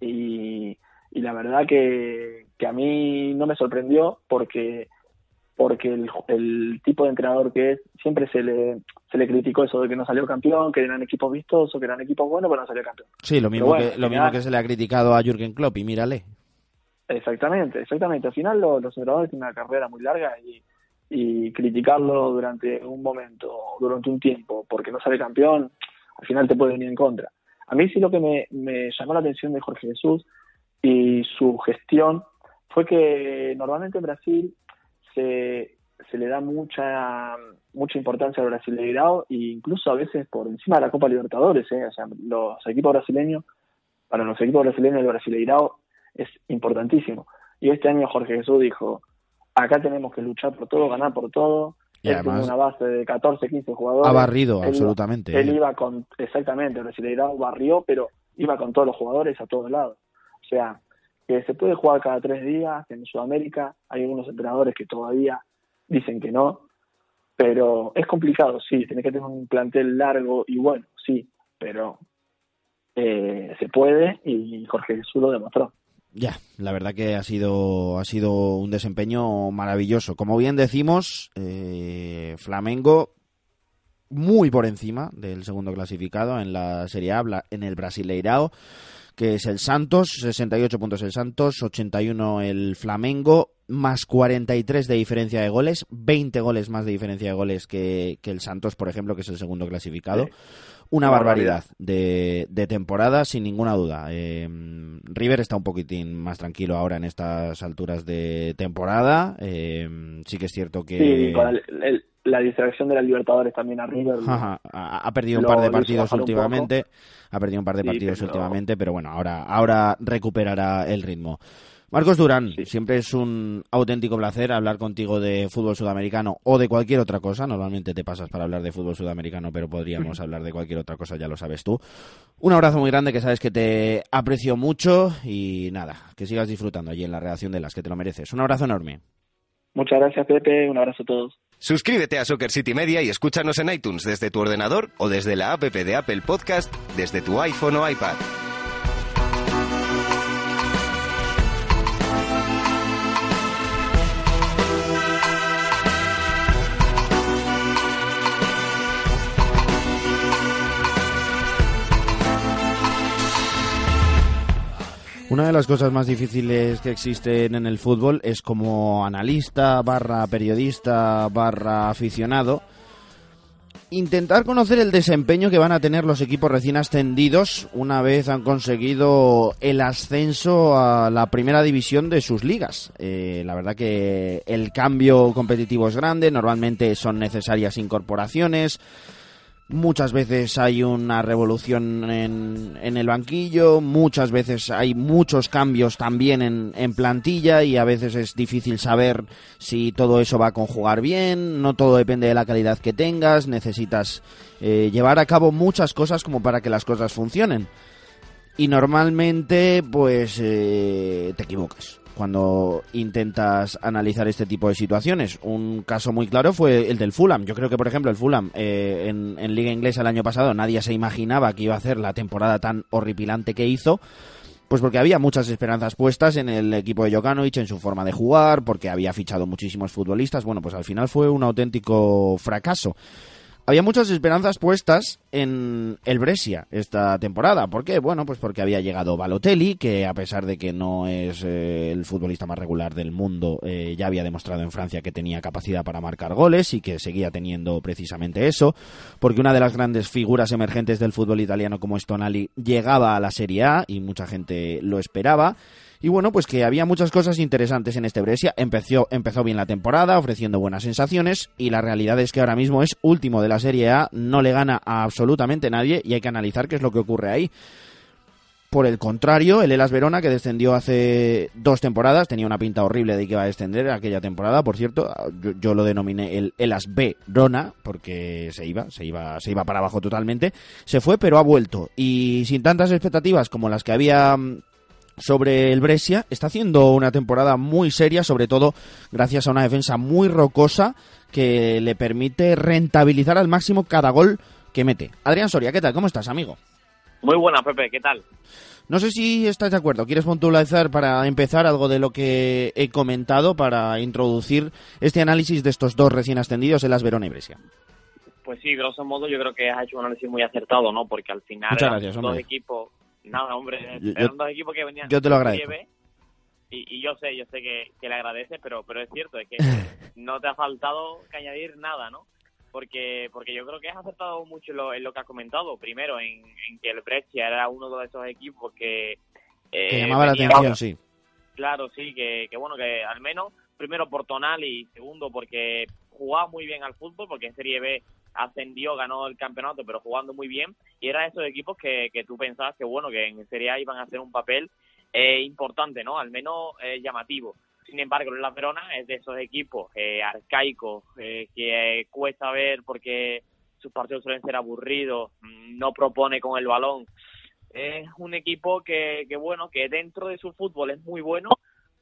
Y, y la verdad que, que, a mí no me sorprendió porque porque el, el, tipo de entrenador que es, siempre se le, se le criticó eso de que no salió campeón, que eran equipos vistosos, que eran equipos buenos, pero no salió campeón. Sí, lo mismo, bueno, que, lo mismo que se le ha criticado a Jürgen Klopp, y mírale. Exactamente, exactamente. Al final los, entrenadores tienen una carrera muy larga y, criticarlo durante un momento, durante un tiempo, porque no sale campeón, al final te puede venir en contra. A mí sí lo que me, me llamó la atención de Jorge Jesús y su gestión fue que normalmente en Brasil se, se le da mucha mucha importancia al Brasileirao e incluso a veces por encima de la Copa Libertadores, ¿eh? o sea, los equipos brasileños, para los equipos brasileños el Brasileirao es importantísimo. Y este año Jorge Jesús dijo, acá tenemos que luchar por todo, ganar por todo. Y él además, tiene una base de 14, 15 jugadores. Ha barrido, él, absolutamente. Él iba con, exactamente, Brasileirao barrió, pero iba con todos los jugadores a todos lados. O sea, que se puede jugar cada tres días en Sudamérica. Hay algunos entrenadores que todavía dicen que no, pero es complicado, sí. Tiene que tener un plantel largo y bueno, sí, pero eh, se puede y Jorge Jesús lo demostró. Ya, la verdad que ha sido, ha sido un desempeño maravilloso. Como bien decimos, eh, Flamengo muy por encima del segundo clasificado en la Serie A, en el Brasileirao que es el Santos, 68 puntos el Santos, 81 el Flamengo, más 43 de diferencia de goles, 20 goles más de diferencia de goles que, que el Santos, por ejemplo, que es el segundo clasificado. Sí. Una barbaridad de, de, temporada, sin ninguna duda. Eh, River está un poquitín más tranquilo ahora en estas alturas de temporada. Eh, sí que es cierto que... Sí, con el, el, la distracción de la Libertadores también a River. Ajá, ha, perdido un par de partidos últimamente. Ha perdido un par de sí, partidos pero... últimamente, pero bueno, ahora, ahora recuperará el ritmo. Marcos Durán, siempre es un auténtico placer hablar contigo de fútbol sudamericano o de cualquier otra cosa. Normalmente te pasas para hablar de fútbol sudamericano, pero podríamos hablar de cualquier otra cosa, ya lo sabes tú. Un abrazo muy grande, que sabes que te aprecio mucho y nada, que sigas disfrutando allí en la redacción de las que te lo mereces. Un abrazo enorme. Muchas gracias, Pepe. Un abrazo a todos. Suscríbete a Soccer City Media y escúchanos en iTunes desde tu ordenador o desde la app de Apple Podcast desde tu iPhone o iPad. Una de las cosas más difíciles que existen en el fútbol es como analista, barra periodista, barra aficionado, intentar conocer el desempeño que van a tener los equipos recién ascendidos una vez han conseguido el ascenso a la primera división de sus ligas. Eh, la verdad que el cambio competitivo es grande, normalmente son necesarias incorporaciones. Muchas veces hay una revolución en, en, el banquillo, muchas veces hay muchos cambios también en, en, plantilla y a veces es difícil saber si todo eso va a conjugar bien, no todo depende de la calidad que tengas, necesitas eh, llevar a cabo muchas cosas como para que las cosas funcionen. Y normalmente pues eh, te equivocas cuando intentas analizar este tipo de situaciones. Un caso muy claro fue el del Fulham. Yo creo que, por ejemplo, el Fulham eh, en, Liga Inglesa el año pasado nadie se imaginaba que iba a hacer la temporada tan horripilante que hizo. Pues porque había muchas esperanzas puestas en el equipo de Jokanovic, en su forma de jugar, porque había fichado muchísimos futbolistas. Bueno, pues al final fue un auténtico fracaso. Había muchas esperanzas puestas en el Brescia esta temporada. ¿Por qué? Bueno, pues porque había llegado Balotelli, que a pesar de que no es eh, el futbolista más regular del mundo, eh, ya había demostrado en Francia que tenía capacidad para marcar goles y que seguía teniendo precisamente eso. Porque una de las grandes figuras emergentes del fútbol italiano como es Tonali llegaba a la Serie A y mucha gente lo esperaba. Y bueno, pues que había muchas cosas interesantes en este Brescia. Empezó, empezó bien la temporada, ofreciendo buenas sensaciones, y la realidad es que ahora mismo es último de la Serie A, no le gana a absolutamente nadie, y hay que analizar qué es lo que ocurre ahí. Por el contrario, el Elas Verona, que descendió hace dos temporadas, tenía una pinta horrible de que iba a descender aquella temporada, por cierto, yo, lo denominé el Elas Verona, porque se iba, se iba, se iba para abajo totalmente, se fue, pero ha vuelto, y sin tantas expectativas como las que había sobre el Brescia. Está haciendo una temporada muy seria, sobre todo gracias a una defensa muy rocosa que le permite rentabilizar al máximo cada gol que mete. Adrián Soria, ¿qué tal? ¿Cómo estás, amigo? Muy buena, Pepe, ¿qué tal? No sé si estás de acuerdo. ¿Quieres puntualizar para empezar algo de lo que he comentado para introducir este análisis de estos dos recién ascendidos en las Verona y Brescia? Pues sí, grosso modo yo creo que has hecho un análisis muy acertado, ¿no? Porque al final gracias, dos equipos Nada, hombre, Yo- eran dos equipos que venían. yo te lo de agradezco. Y, y yo sé, yo sé que, que le agradeces, pero, pero es cierto, es que no te ha faltado que añadir nada, ¿no? Porque, porque yo creo que has acertado mucho en lo, en lo que has comentado. Primero, en, en que el Brescia era uno de esos equipos que. eh, Que llamaba la atención, sí. Claro, sí, que, que bueno, que al menos, primero por Tonali y segundo porque jugaba muy bien al fútbol, porque en Serie B ascendió, ganó el campeonato, pero jugando muy bien, y eran esos equipos que, que tú pensabas que bueno, que en Serie A iban a hacer un papel eh, importante, ¿no? Al menos eh, llamativo. Sin embargo, La Verona es de esos equipos eh, arcaicos eh, que cuesta ver porque sus partidos suelen ser aburridos, mm, no propone con el balón. Es un equipo que, que bueno, que dentro de su fútbol es muy bueno,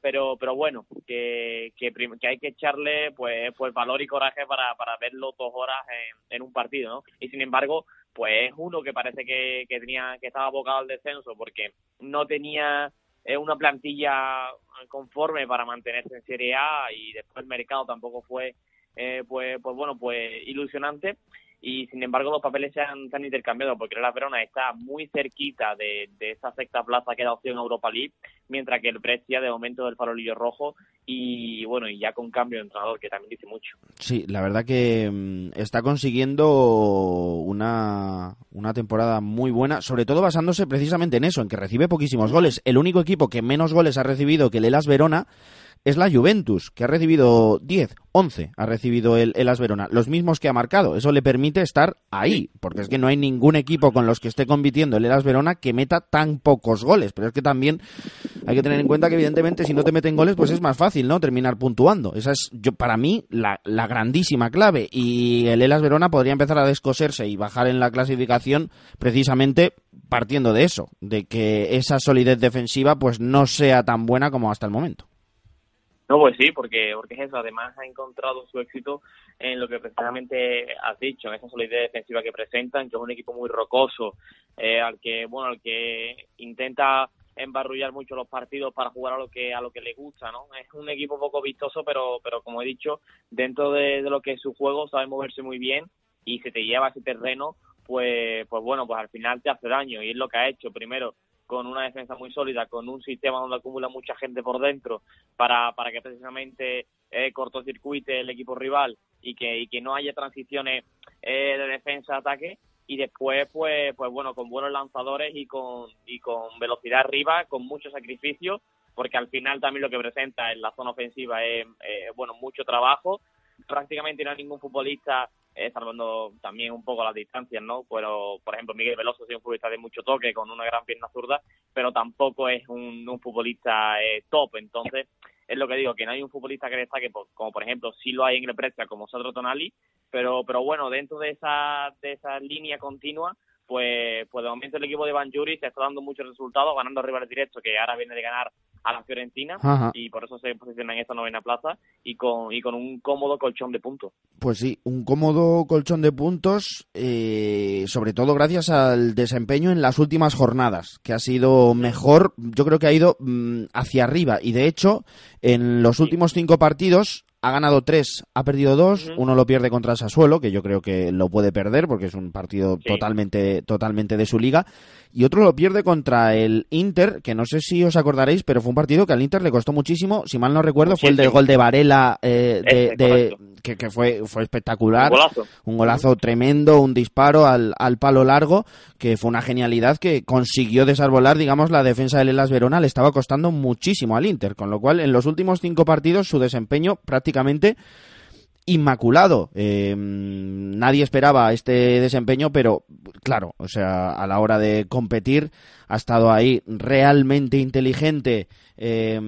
pero pero bueno, que, que, que hay que echarle pues pues valor y coraje para, para verlo dos horas en, en un partido, ¿no? Y sin embargo, pues es uno que parece que, que tenía que estaba abocado al descenso porque no tenía eh, una plantilla conforme para mantenerse en Serie A y después el mercado tampoco fue eh, pues pues bueno pues ilusionante y sin embargo los papeles se han, se han intercambiado porque la Verona está muy cerquita de, de esa sexta plaza que da opción a Europa League mientras que el Brescia de momento del farolillo rojo y bueno y ya con cambio de entrenador que también dice mucho Sí, la verdad que mm, está consiguiendo una, una temporada muy buena, sobre todo basándose precisamente en eso, en que recibe poquísimos goles. El único equipo que menos goles ha recibido que el Verona es la Juventus, que ha recibido 10, 11 ha recibido el Elas Verona, los mismos que ha marcado. Eso le permite estar ahí, porque es que no hay ningún equipo con los que esté compitiendo el Elas Verona que meta tan pocos goles. Pero es que también hay que tener en cuenta que evidentemente si no te meten goles, pues es más fácil, ¿no? Terminar puntuando. Esa es, yo, para mí, la, la grandísima clave. Y el Elas Verona podría empezar a descoserse y bajar en la clasificación precisamente partiendo de eso, de que esa solidez defensiva pues no sea tan buena como hasta el momento. No, pues sí, porque, porque es eso. Además, ha encontrado su éxito en lo que precisamente has dicho, en esa solidez defensiva que presentan, que es un equipo muy rocoso, eh, al que, bueno, al que intenta embarrullar mucho los partidos para jugar a lo que a lo que le gusta, ¿no? Es un equipo poco vistoso, pero pero como he dicho, dentro de, lo que es su juego sabe moverse muy bien y se te lleva a ese terreno, pues pues bueno, pues al final te hace daño y es lo que ha hecho. Primero, con una defensa muy sólida, con un sistema donde acumula mucha gente por dentro para, para que precisamente eh, cortocircuite el equipo rival y que, y que no haya transiciones eh, de defensa-ataque y después pues pues bueno con buenos lanzadores y con y con velocidad arriba con mucho sacrificio porque al final también lo que presenta en la zona ofensiva es eh, bueno mucho trabajo. Prácticamente no hay ningún futbolista eh, salvando también un poco las distancias, ¿no? Pero, por ejemplo, Miguel Veloso es un futbolista de mucho toque, con una gran pierna zurda, pero tampoco es un, futbolista eh, top. Entonces, es lo que digo, que no hay un futbolista que destaque, pues, como por ejemplo, sí lo hay en el Brescia, como Sandro Tonali, pero, pero bueno, dentro de esa, de esa línea continua, pues, pues de momento el equipo de Van Jury se está dando muchos resultados, ganando rivales directos, que ahora viene de ganar a la Fiorentina Ajá. y por eso se posiciona en esta novena plaza y con, y con un cómodo colchón de puntos. Pues sí, un cómodo colchón de puntos, eh, sobre todo gracias al desempeño en las últimas jornadas, que ha sido mejor, yo creo que ha ido mm, hacia arriba y de hecho en los últimos cinco partidos ha ganado tres, ha perdido dos, uno lo pierde contra el Sassuolo, que yo creo que lo puede perder porque es un partido Sí. totalmente, totalmente de su liga, y otro lo pierde contra el Inter, que no sé si os acordaréis, pero fue un partido que al Inter le costó muchísimo, si mal no recuerdo, fue el del gol de Varela, eh, de. Que, que fue, fue espectacular. Un golazo. Un golazo tremendo, un disparo al, al palo largo, que fue una genialidad que consiguió desarbolar, digamos, la defensa del Elas Verona. Le estaba costando muchísimo al Inter, con lo cual en los últimos cinco partidos su desempeño prácticamente inmaculado. Eh, nadie esperaba este desempeño, pero claro, o sea, a la hora de competir ha estado ahí realmente inteligente eh,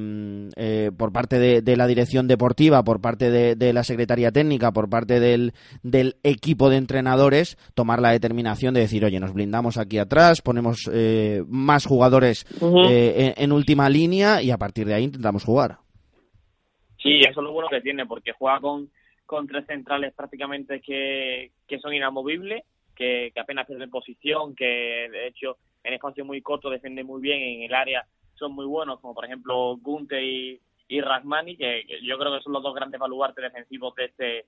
eh, por parte de, de la dirección deportiva, por parte de, de la secretaría técnica, por parte del, del equipo de entrenadores, tomar la determinación de decir, oye, nos blindamos aquí atrás, ponemos eh, más jugadores eh, en, en última línea y a partir de ahí intentamos jugar. Sí, eso es lo bueno que tiene, porque juega con, con tres centrales prácticamente que, que son inamovibles, que, que apenas pierden posición, que de hecho en espacio muy corto defienden muy bien, en el área son muy buenos, como por ejemplo Gunte y, y Rasmani, que, que yo creo que son los dos grandes baluartes defensivos de este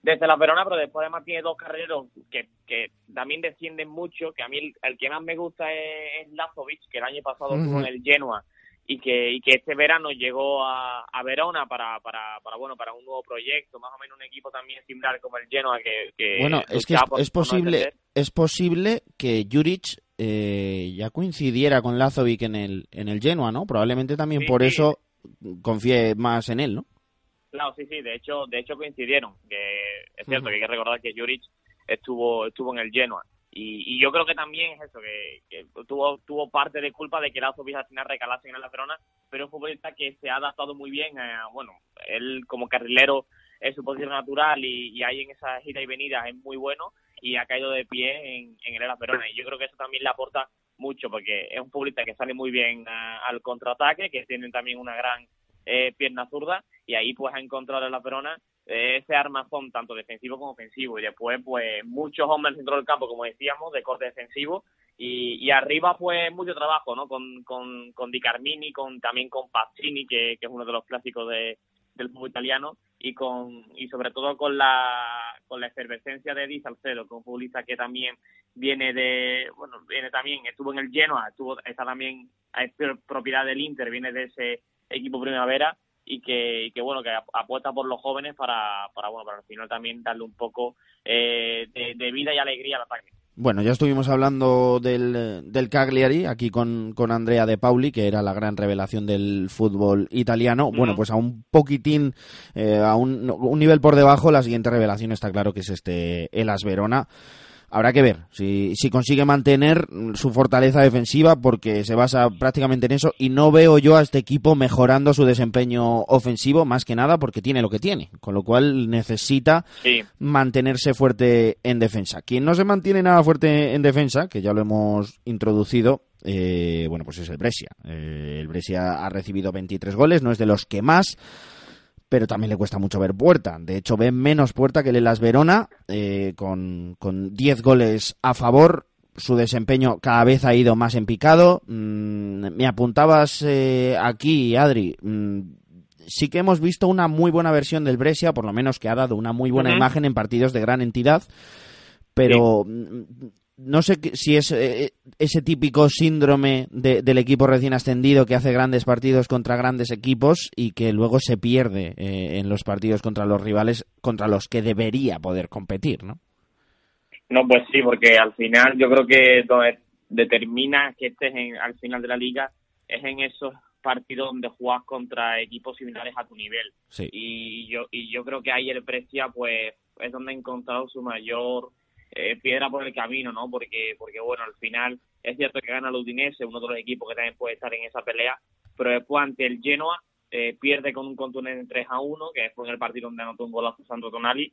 desde la Verona, pero después además tiene dos carreros que, que también descienden mucho, que a mí el, el que más me gusta es, es Lazovic, que el año pasado estuvo en el Genoa y que, y que este verano llegó a, a Verona para, para, para, bueno, para un nuevo proyecto, más o menos un equipo también similar como el Genoa que, que Bueno, es que es, luchaba por- es por no posible, es posible que Juric eh, ya coincidiera con Lazovic en el, en el Genoa, ¿no? Probablemente también Sí, por sí. eso confíe más en él, ¿no? Claro, sí, sí, de hecho, de hecho coincidieron, que es cierto que hay que recordar que Juric estuvo, estuvo en el Genoa. Y, y yo creo que también es eso, que, que tuvo, tuvo parte de culpa de que Lazovic al final recalase en el Verona, pero es un futbolista que se ha adaptado muy bien, a, bueno, él como carrilero es su posición natural y, y ahí en esa gira y venida es muy bueno y ha caído de pie en, en el Verona. Y yo creo que eso también le aporta mucho, porque es un futbolista que sale muy bien a- al contraataque, que tiene también una gran eh, pierna zurda y ahí pues ha encontrado en la Verona eh, ese armazón tanto defensivo como ofensivo. Y después pues muchos hombres centro del campo como decíamos de corte defensivo. Y, y arriba pues mucho trabajo no con, con, con Di Carmini con también con Pazzini que, que es uno de los clásicos de, del fútbol italiano. Y con y sobre todo con la con la efervescencia de Di Salcedo es un futbolista que también viene de bueno viene también estuvo en el Genoa estuvo está también es propiedad del Inter viene de ese equipo primavera y que, y que bueno que ap- apuesta por los jóvenes para, para bueno para al final también darle un poco eh, de, de vida y alegría al ataque Bueno, ya estuvimos hablando del, del Cagliari aquí con, con Andrea De Pauli, que era la gran revelación del fútbol italiano. Bueno, pues a un poquitín, eh, a un, un nivel por debajo, la siguiente revelación está claro que es este Elas Verona. Habrá que ver si, si consigue mantener su fortaleza defensiva porque se basa prácticamente en eso y no veo yo a este equipo mejorando su desempeño ofensivo más que nada porque tiene lo que tiene, con lo cual necesita mantenerse fuerte en defensa. Quien no se mantiene nada fuerte en defensa, que ya lo hemos introducido, eh, bueno, pues es el Brescia. Eh, el Brescia ha recibido 23 goles, no es de los que más, pero también le cuesta mucho ver puerta. De hecho, ve menos puerta que el Las Verona, eh, con, con 10 goles a favor. Su desempeño cada vez ha ido más en picado. Mm, me apuntabas eh, aquí, Adri. Mm, sí que hemos visto una muy buena versión del Brescia, por lo menos que ha dado una muy buena imagen en partidos de gran entidad. Pero mm, no sé si es eh, ese típico síndrome del equipo recién ascendido que hace grandes partidos contra grandes equipos y que luego se pierde eh, en los partidos contra los rivales contra los que debería poder competir, ¿no? No, pues sí, porque al final yo creo que donde determina que estés en, al final de la liga es en esos partidos donde juegas contra equipos similares a tu nivel. Y yo y yo creo que ahí el Precia pues es donde ha encontrado su mayor eh, piedra por el camino, ¿no? Porque, porque bueno, al final es cierto que gana el Udinese, uno de los equipos que también puede estar en esa pelea, pero después ante el Genoa eh, pierde con un contundente 3 a 1, que fue en el partido donde anotó un golazo Santo Tonali,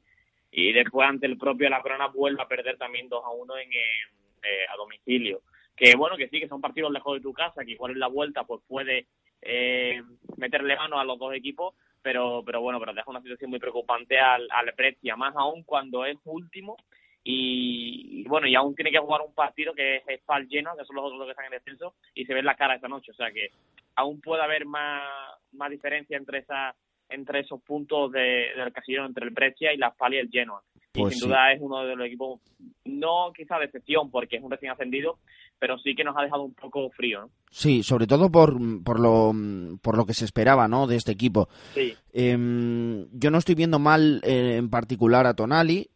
y después ante el propio La Corona vuelve a perder también 2 a 1 en, eh, a domicilio. Que bueno, que sí, que son partidos lejos de tu casa, que igual en la vuelta pues puede eh, meterle mano a los dos equipos, pero pero bueno, pero deja una situación muy preocupante al, al Brescia, más aún cuando es último y, bueno, y aún tiene que jugar un partido que es Spal lleno, que son los otros que están en descenso, y se ve la cara esta noche, o sea que aún puede haber más, más diferencia entre esa entre esos puntos de, del casillero entre el Brescia y la Spal y el Genoa. y pues sin duda es uno de los equipos, no quizá de excepción, porque es un recién ascendido, pero sí que nos ha dejado un poco frío, ¿no? Sí, sobre todo por, por, lo, por lo que se esperaba, ¿no? De este equipo. Sí. Em, yo no estoy viendo mal eh, en particular a Tonali,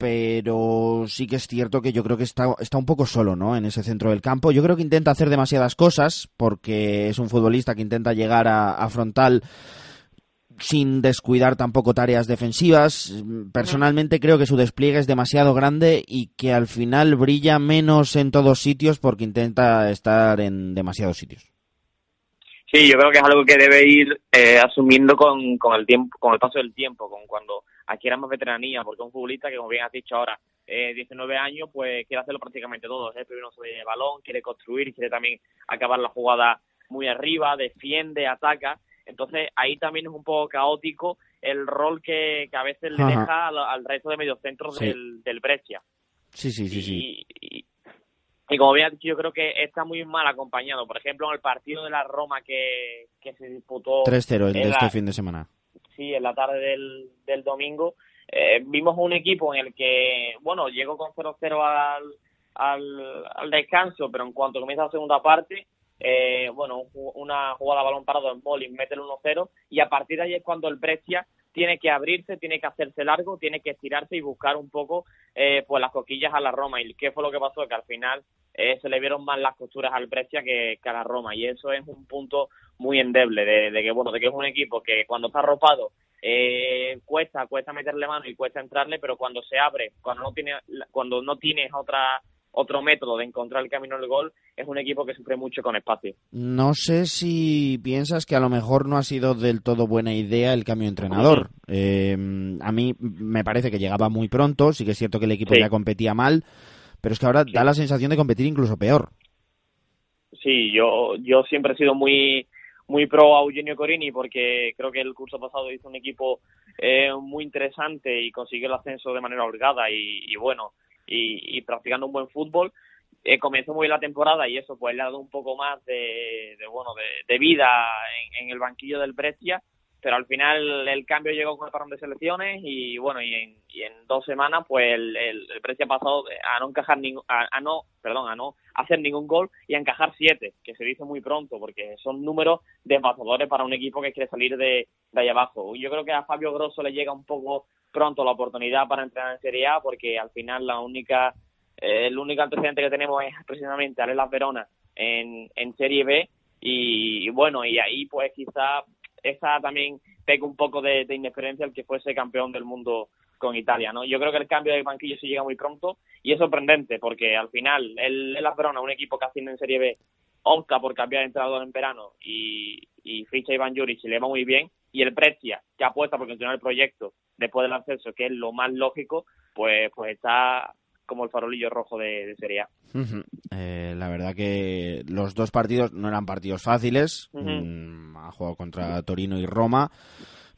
pero sí que es cierto que yo creo que está, está un poco solo, ¿no? En ese centro del campo. Yo creo que intenta hacer demasiadas cosas, porque es un futbolista que intenta llegar a, frontal sin descuidar tampoco tareas defensivas. Personalmente creo que su despliegue es demasiado grande y que al final brilla menos en todos sitios porque intenta estar en demasiados sitios. Sí, yo creo que es algo que debe ir eh, asumiendo con, con el tiempo, con el paso del tiempo, con cuando adquiera más veteranía, porque un futbolista que, como bien has dicho ahora, eh, 19 años, pues quiere hacerlo prácticamente todo. Es primero sobre el balón, quiere construir, quiere también acabar la jugada muy arriba, defiende, ataca. Entonces ahí también es un poco caótico el rol que, a veces le deja al, resto de mediocentros del, del Brescia. Sí, sí, sí, sí. Y, y, como bien has dicho, yo creo que está muy mal acompañado. Por ejemplo, en el partido de la Roma que, que se disputó... 3-0 el de este fin de semana sí, en la tarde del, del domingo, eh, vimos un equipo en el que, bueno, llegó con 0-0 al, al, descanso, pero en cuanto comienza la segunda parte, eh, bueno, una jugada balón parado en Molin mete el 1-0 y a partir de ahí es cuando el Brescia tiene que abrirse, tiene que hacerse largo, tiene que estirarse y buscar un poco eh, pues las coquillas a la Roma. ¿Y qué fue lo que pasó? Que al final eh, se le vieron más las costuras al Brescia que, que, a la Roma y eso es un punto muy endeble de, que bueno de que es un equipo que cuando está arropado eh, cuesta cuesta meterle mano y cuesta entrarle pero cuando se abre cuando no tiene cuando no tienes otra otro método de encontrar el camino del gol es un equipo que sufre mucho con espacio. No sé si piensas que a lo mejor no ha sido del todo buena idea el cambio de entrenador. Eh, a mí me parece que llegaba muy pronto, sí que es cierto que el equipo ya competía mal, pero es que ahora da la sensación de competir incluso peor. Sí, yo, yo siempre he sido muy muy pro a Eugenio Corini porque creo que el curso pasado hizo un equipo eh, muy interesante y consiguió el ascenso de manera holgada y, bueno, y, practicando un buen fútbol. Eh, comenzó muy bien la temporada y eso pues le ha dado un poco más de, bueno de, vida en, el banquillo del Brescia pero al final el cambio llegó con el parón de selecciones y bueno y en, dos semanas pues el, el, precio ha pasado a no encajar ningún a, no perdón a no hacer ningún gol y a encajar siete que se dice muy pronto porque son números devastadores para un equipo que quiere salir de, de ahí abajo yo creo que a Fabio Grosso le llega un poco pronto la oportunidad para entrenar en Serie A porque al final la única eh, el único antecedente que tenemos es precisamente Arelas Verona en, en Serie B y, bueno y ahí pues quizá esa también pega un poco de, de inexperiencia el que fuese campeón del mundo con Italia, ¿no? Yo creo que el cambio de banquillo se llega muy pronto y es sorprendente porque al final el, el Verona, un equipo que asciende en Serie B, opta por cambiar de entrenador en verano y, y ficha Iván Juric y le va muy bien, y el Brescia, que apuesta por continuar el proyecto después del ascenso, que es lo más lógico, pues, pues está como el farolillo rojo de, Serie A. Eh, la verdad que los dos partidos no eran partidos fáciles. Mm, ha jugado contra Torino y Roma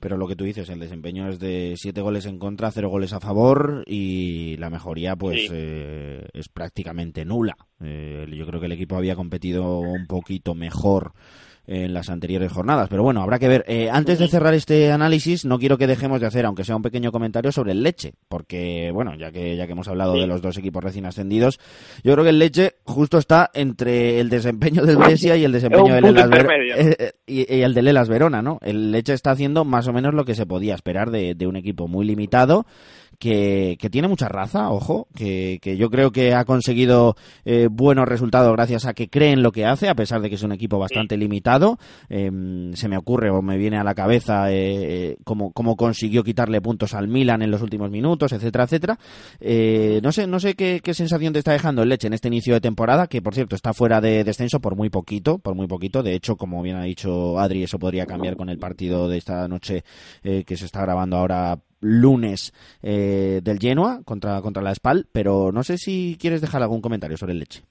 pero lo que tú dices, el desempeño es de siete goles en contra, cero goles a favor y la mejoría pues eh, es prácticamente nula. Eh, yo creo que el equipo había competido un poquito mejor en las anteriores jornadas. Pero bueno, habrá que ver. Eh, antes de cerrar este análisis, no quiero que dejemos de hacer, aunque sea un pequeño comentario sobre el Leche, porque bueno, ya que ya que hemos hablado de los dos equipos recién ascendidos, yo creo que el Leche justo está entre el desempeño del Brescia y el desempeño del Elas eh, eh, y, el del Elas Verona, ¿no? El Leche está haciendo más o menos lo que se podía esperar de, de un equipo muy limitado que, tiene mucha raza, ojo, que, yo creo que ha conseguido eh, buenos resultados gracias a que cree en lo que hace, a pesar de que es un equipo bastante limitado. Em, se me ocurre o me viene a la cabeza eh, cómo, consiguió quitarle puntos al Milan en los últimos minutos, etcétera, etcétera. Eh, no sé, no sé qué, sensación te está dejando el Leche en este inicio de temporada, que por cierto está fuera de descenso por muy poquito, por muy poquito. De hecho, como bien ha dicho Adri, eso podría cambiar con el partido de esta noche que se está grabando ahora lunes eh, del Genoa contra, contra la Spal, pero no sé si quieres dejar algún comentario sobre el Leche.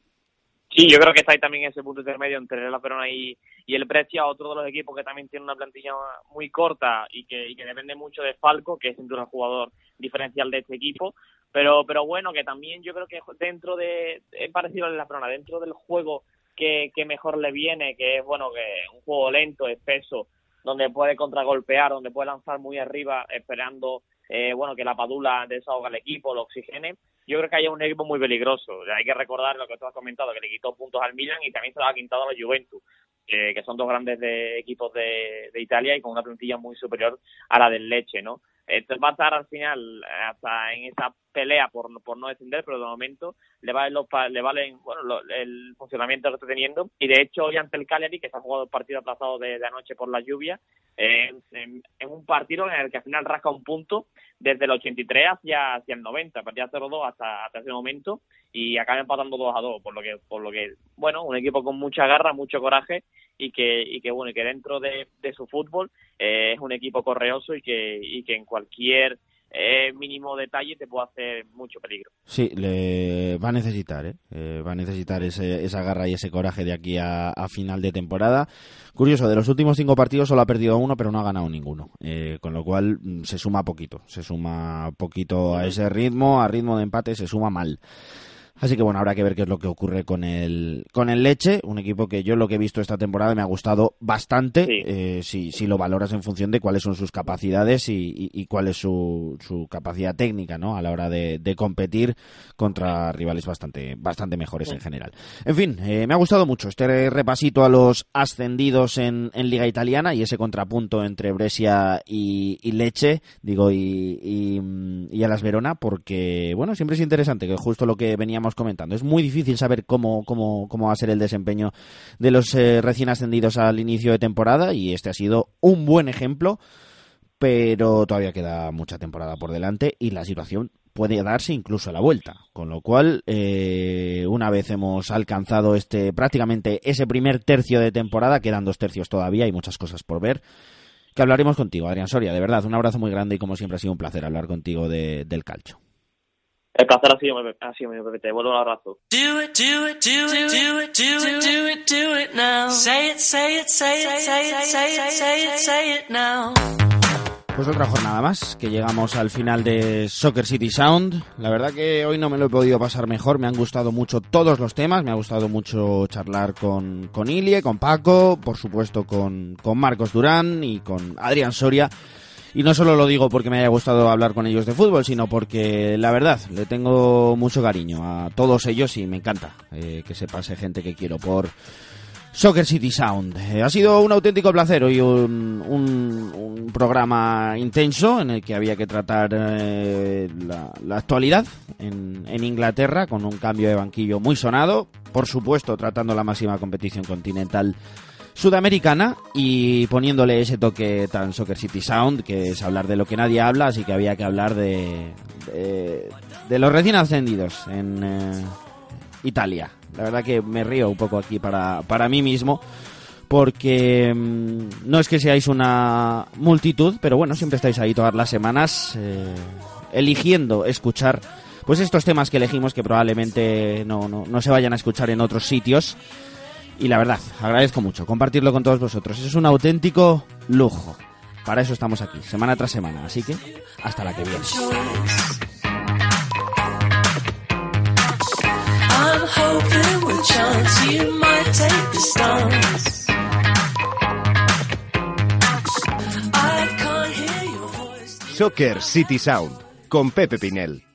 Sí, yo creo que está ahí también ese punto intermedio entre la Verona y, y el Brescia, otro de los equipos que también tiene una plantilla muy corta y que, y que depende mucho de Falco, que es un jugador diferencial de este equipo, pero pero bueno, que también yo creo que dentro de, es parecido a la Verona, dentro del juego que, que mejor le viene, que es bueno, que un juego lento, espeso, donde puede contragolpear, donde puede lanzar muy arriba, esperando eh, bueno que la Padula desahoga al equipo, lo oxigene. Yo creo que hay un equipo muy peligroso. Hay que recordar lo que tú has comentado, que le quitó puntos al Milan y también se lo ha quitado a la Juventus, que son dos grandes de, equipos de, de Italia y con una plantilla muy superior a la del Leche, ¿no? Entonces va a estar al final hasta en esa pelea por, por no descender, pero de momento le valen, los, le valen bueno, el funcionamiento que está teniendo. Y de hecho, hoy ante el Cagliari, que se ha jugado el partido aplazado de, de anoche por la lluvia, eh, en, un partido en el que al final rasca un punto desde el 83 hacia, hacia el 90, partía 0-2 hasta, hasta ese momento y acaba empatando 2 a 2, por lo que, por lo que, bueno, un equipo con mucha garra, mucho coraje y que, y que bueno, y que dentro de, de su fútbol eh, es un equipo correoso y que, y que en cualquier eh, mínimo detalle te puede hacer mucho peligro. Sí, le va a necesitar, ¿eh? eh va a necesitar ese, esa garra y ese coraje de aquí a, final de temporada. Curioso, de los últimos cinco partidos solo ha perdido uno, pero no ha ganado ninguno. Eh, con lo cual mm, se suma poquito, se suma poquito a ese ritmo, a ritmo de empate se suma mal. Así que bueno, habrá que ver qué es lo que ocurre con el, con el Leche, un equipo que yo lo que he visto esta temporada me ha gustado bastante, eh, si, si, lo valoras en función de cuáles son sus capacidades y, cuál es su, su, capacidad técnica ¿no? a la hora de, competir contra rivales bastante, bastante mejores en general. En fin, eh, me ha gustado mucho este repasito a los ascendidos en, en Liga Italiana y ese contrapunto entre Brescia y, Leche, digo, y, y, y Alas Verona, porque bueno, siempre es interesante que justo lo que veníamos comentando. Es muy difícil saber cómo, cómo, cómo va a ser el desempeño de los eh, recién ascendidos al inicio de temporada y este ha sido un buen ejemplo, pero todavía queda mucha temporada por delante y la situación puede darse incluso a la vuelta. Con lo cual, eh, una vez hemos alcanzado este prácticamente ese primer tercio de temporada, quedan dos tercios todavía, y muchas cosas por ver. Que hablaremos contigo, Adrián Soria. De verdad, un abrazo muy grande y como siempre ha sido un placer hablar contigo de, del calcio. El placer ha sido, ha sido mío, Pepe. Te vuelvo un abrazo. Do it, do it, do it, do it, do it, do it, do it now. Say it, say it, say it, say it, say it, say it, say it now. Pues otra jornada más, que llegamos al final de Soccer City Sound. La verdad que hoy no me lo he podido pasar mejor, me han gustado mucho todos los temas, me ha gustado mucho charlar con, con Ilie, con Paco, por supuesto con, con Marcos Durán y con Adrián Soria y no solo lo digo porque me haya gustado hablar con ellos de fútbol, sino porque la verdad le tengo mucho cariño a todos ellos y me encanta eh, que se pase gente que quiero por Soccer City Sound. Eh, ha sido un auténtico placer hoy un, un, programa intenso en el que había que tratar eh, la, actualidad en, en Inglaterra con un cambio de banquillo muy sonado, por supuesto tratando la máxima competición continental sudamericana y poniéndole ese toque tan Soccer City Sound, que es hablar de lo que nadie habla, así que había que hablar de, de, los recién ascendidos en eh, Italia. La verdad que me río un poco aquí para, para mí mismo, porque mm, no es que seáis una multitud, pero bueno, siempre estáis ahí todas las semanas eh, eligiendo escuchar pues estos temas que elegimos que probablemente no, no, no se vayan a escuchar en otros sitios. Y la verdad, agradezco mucho compartirlo con todos vosotros. Es un auténtico lujo. Para eso estamos aquí, semana tras semana. Así que, hasta la que viene. I'm hoping with chance you might take the stance. I can't hear your voice. Soccer City Sound con Pepe Pinel.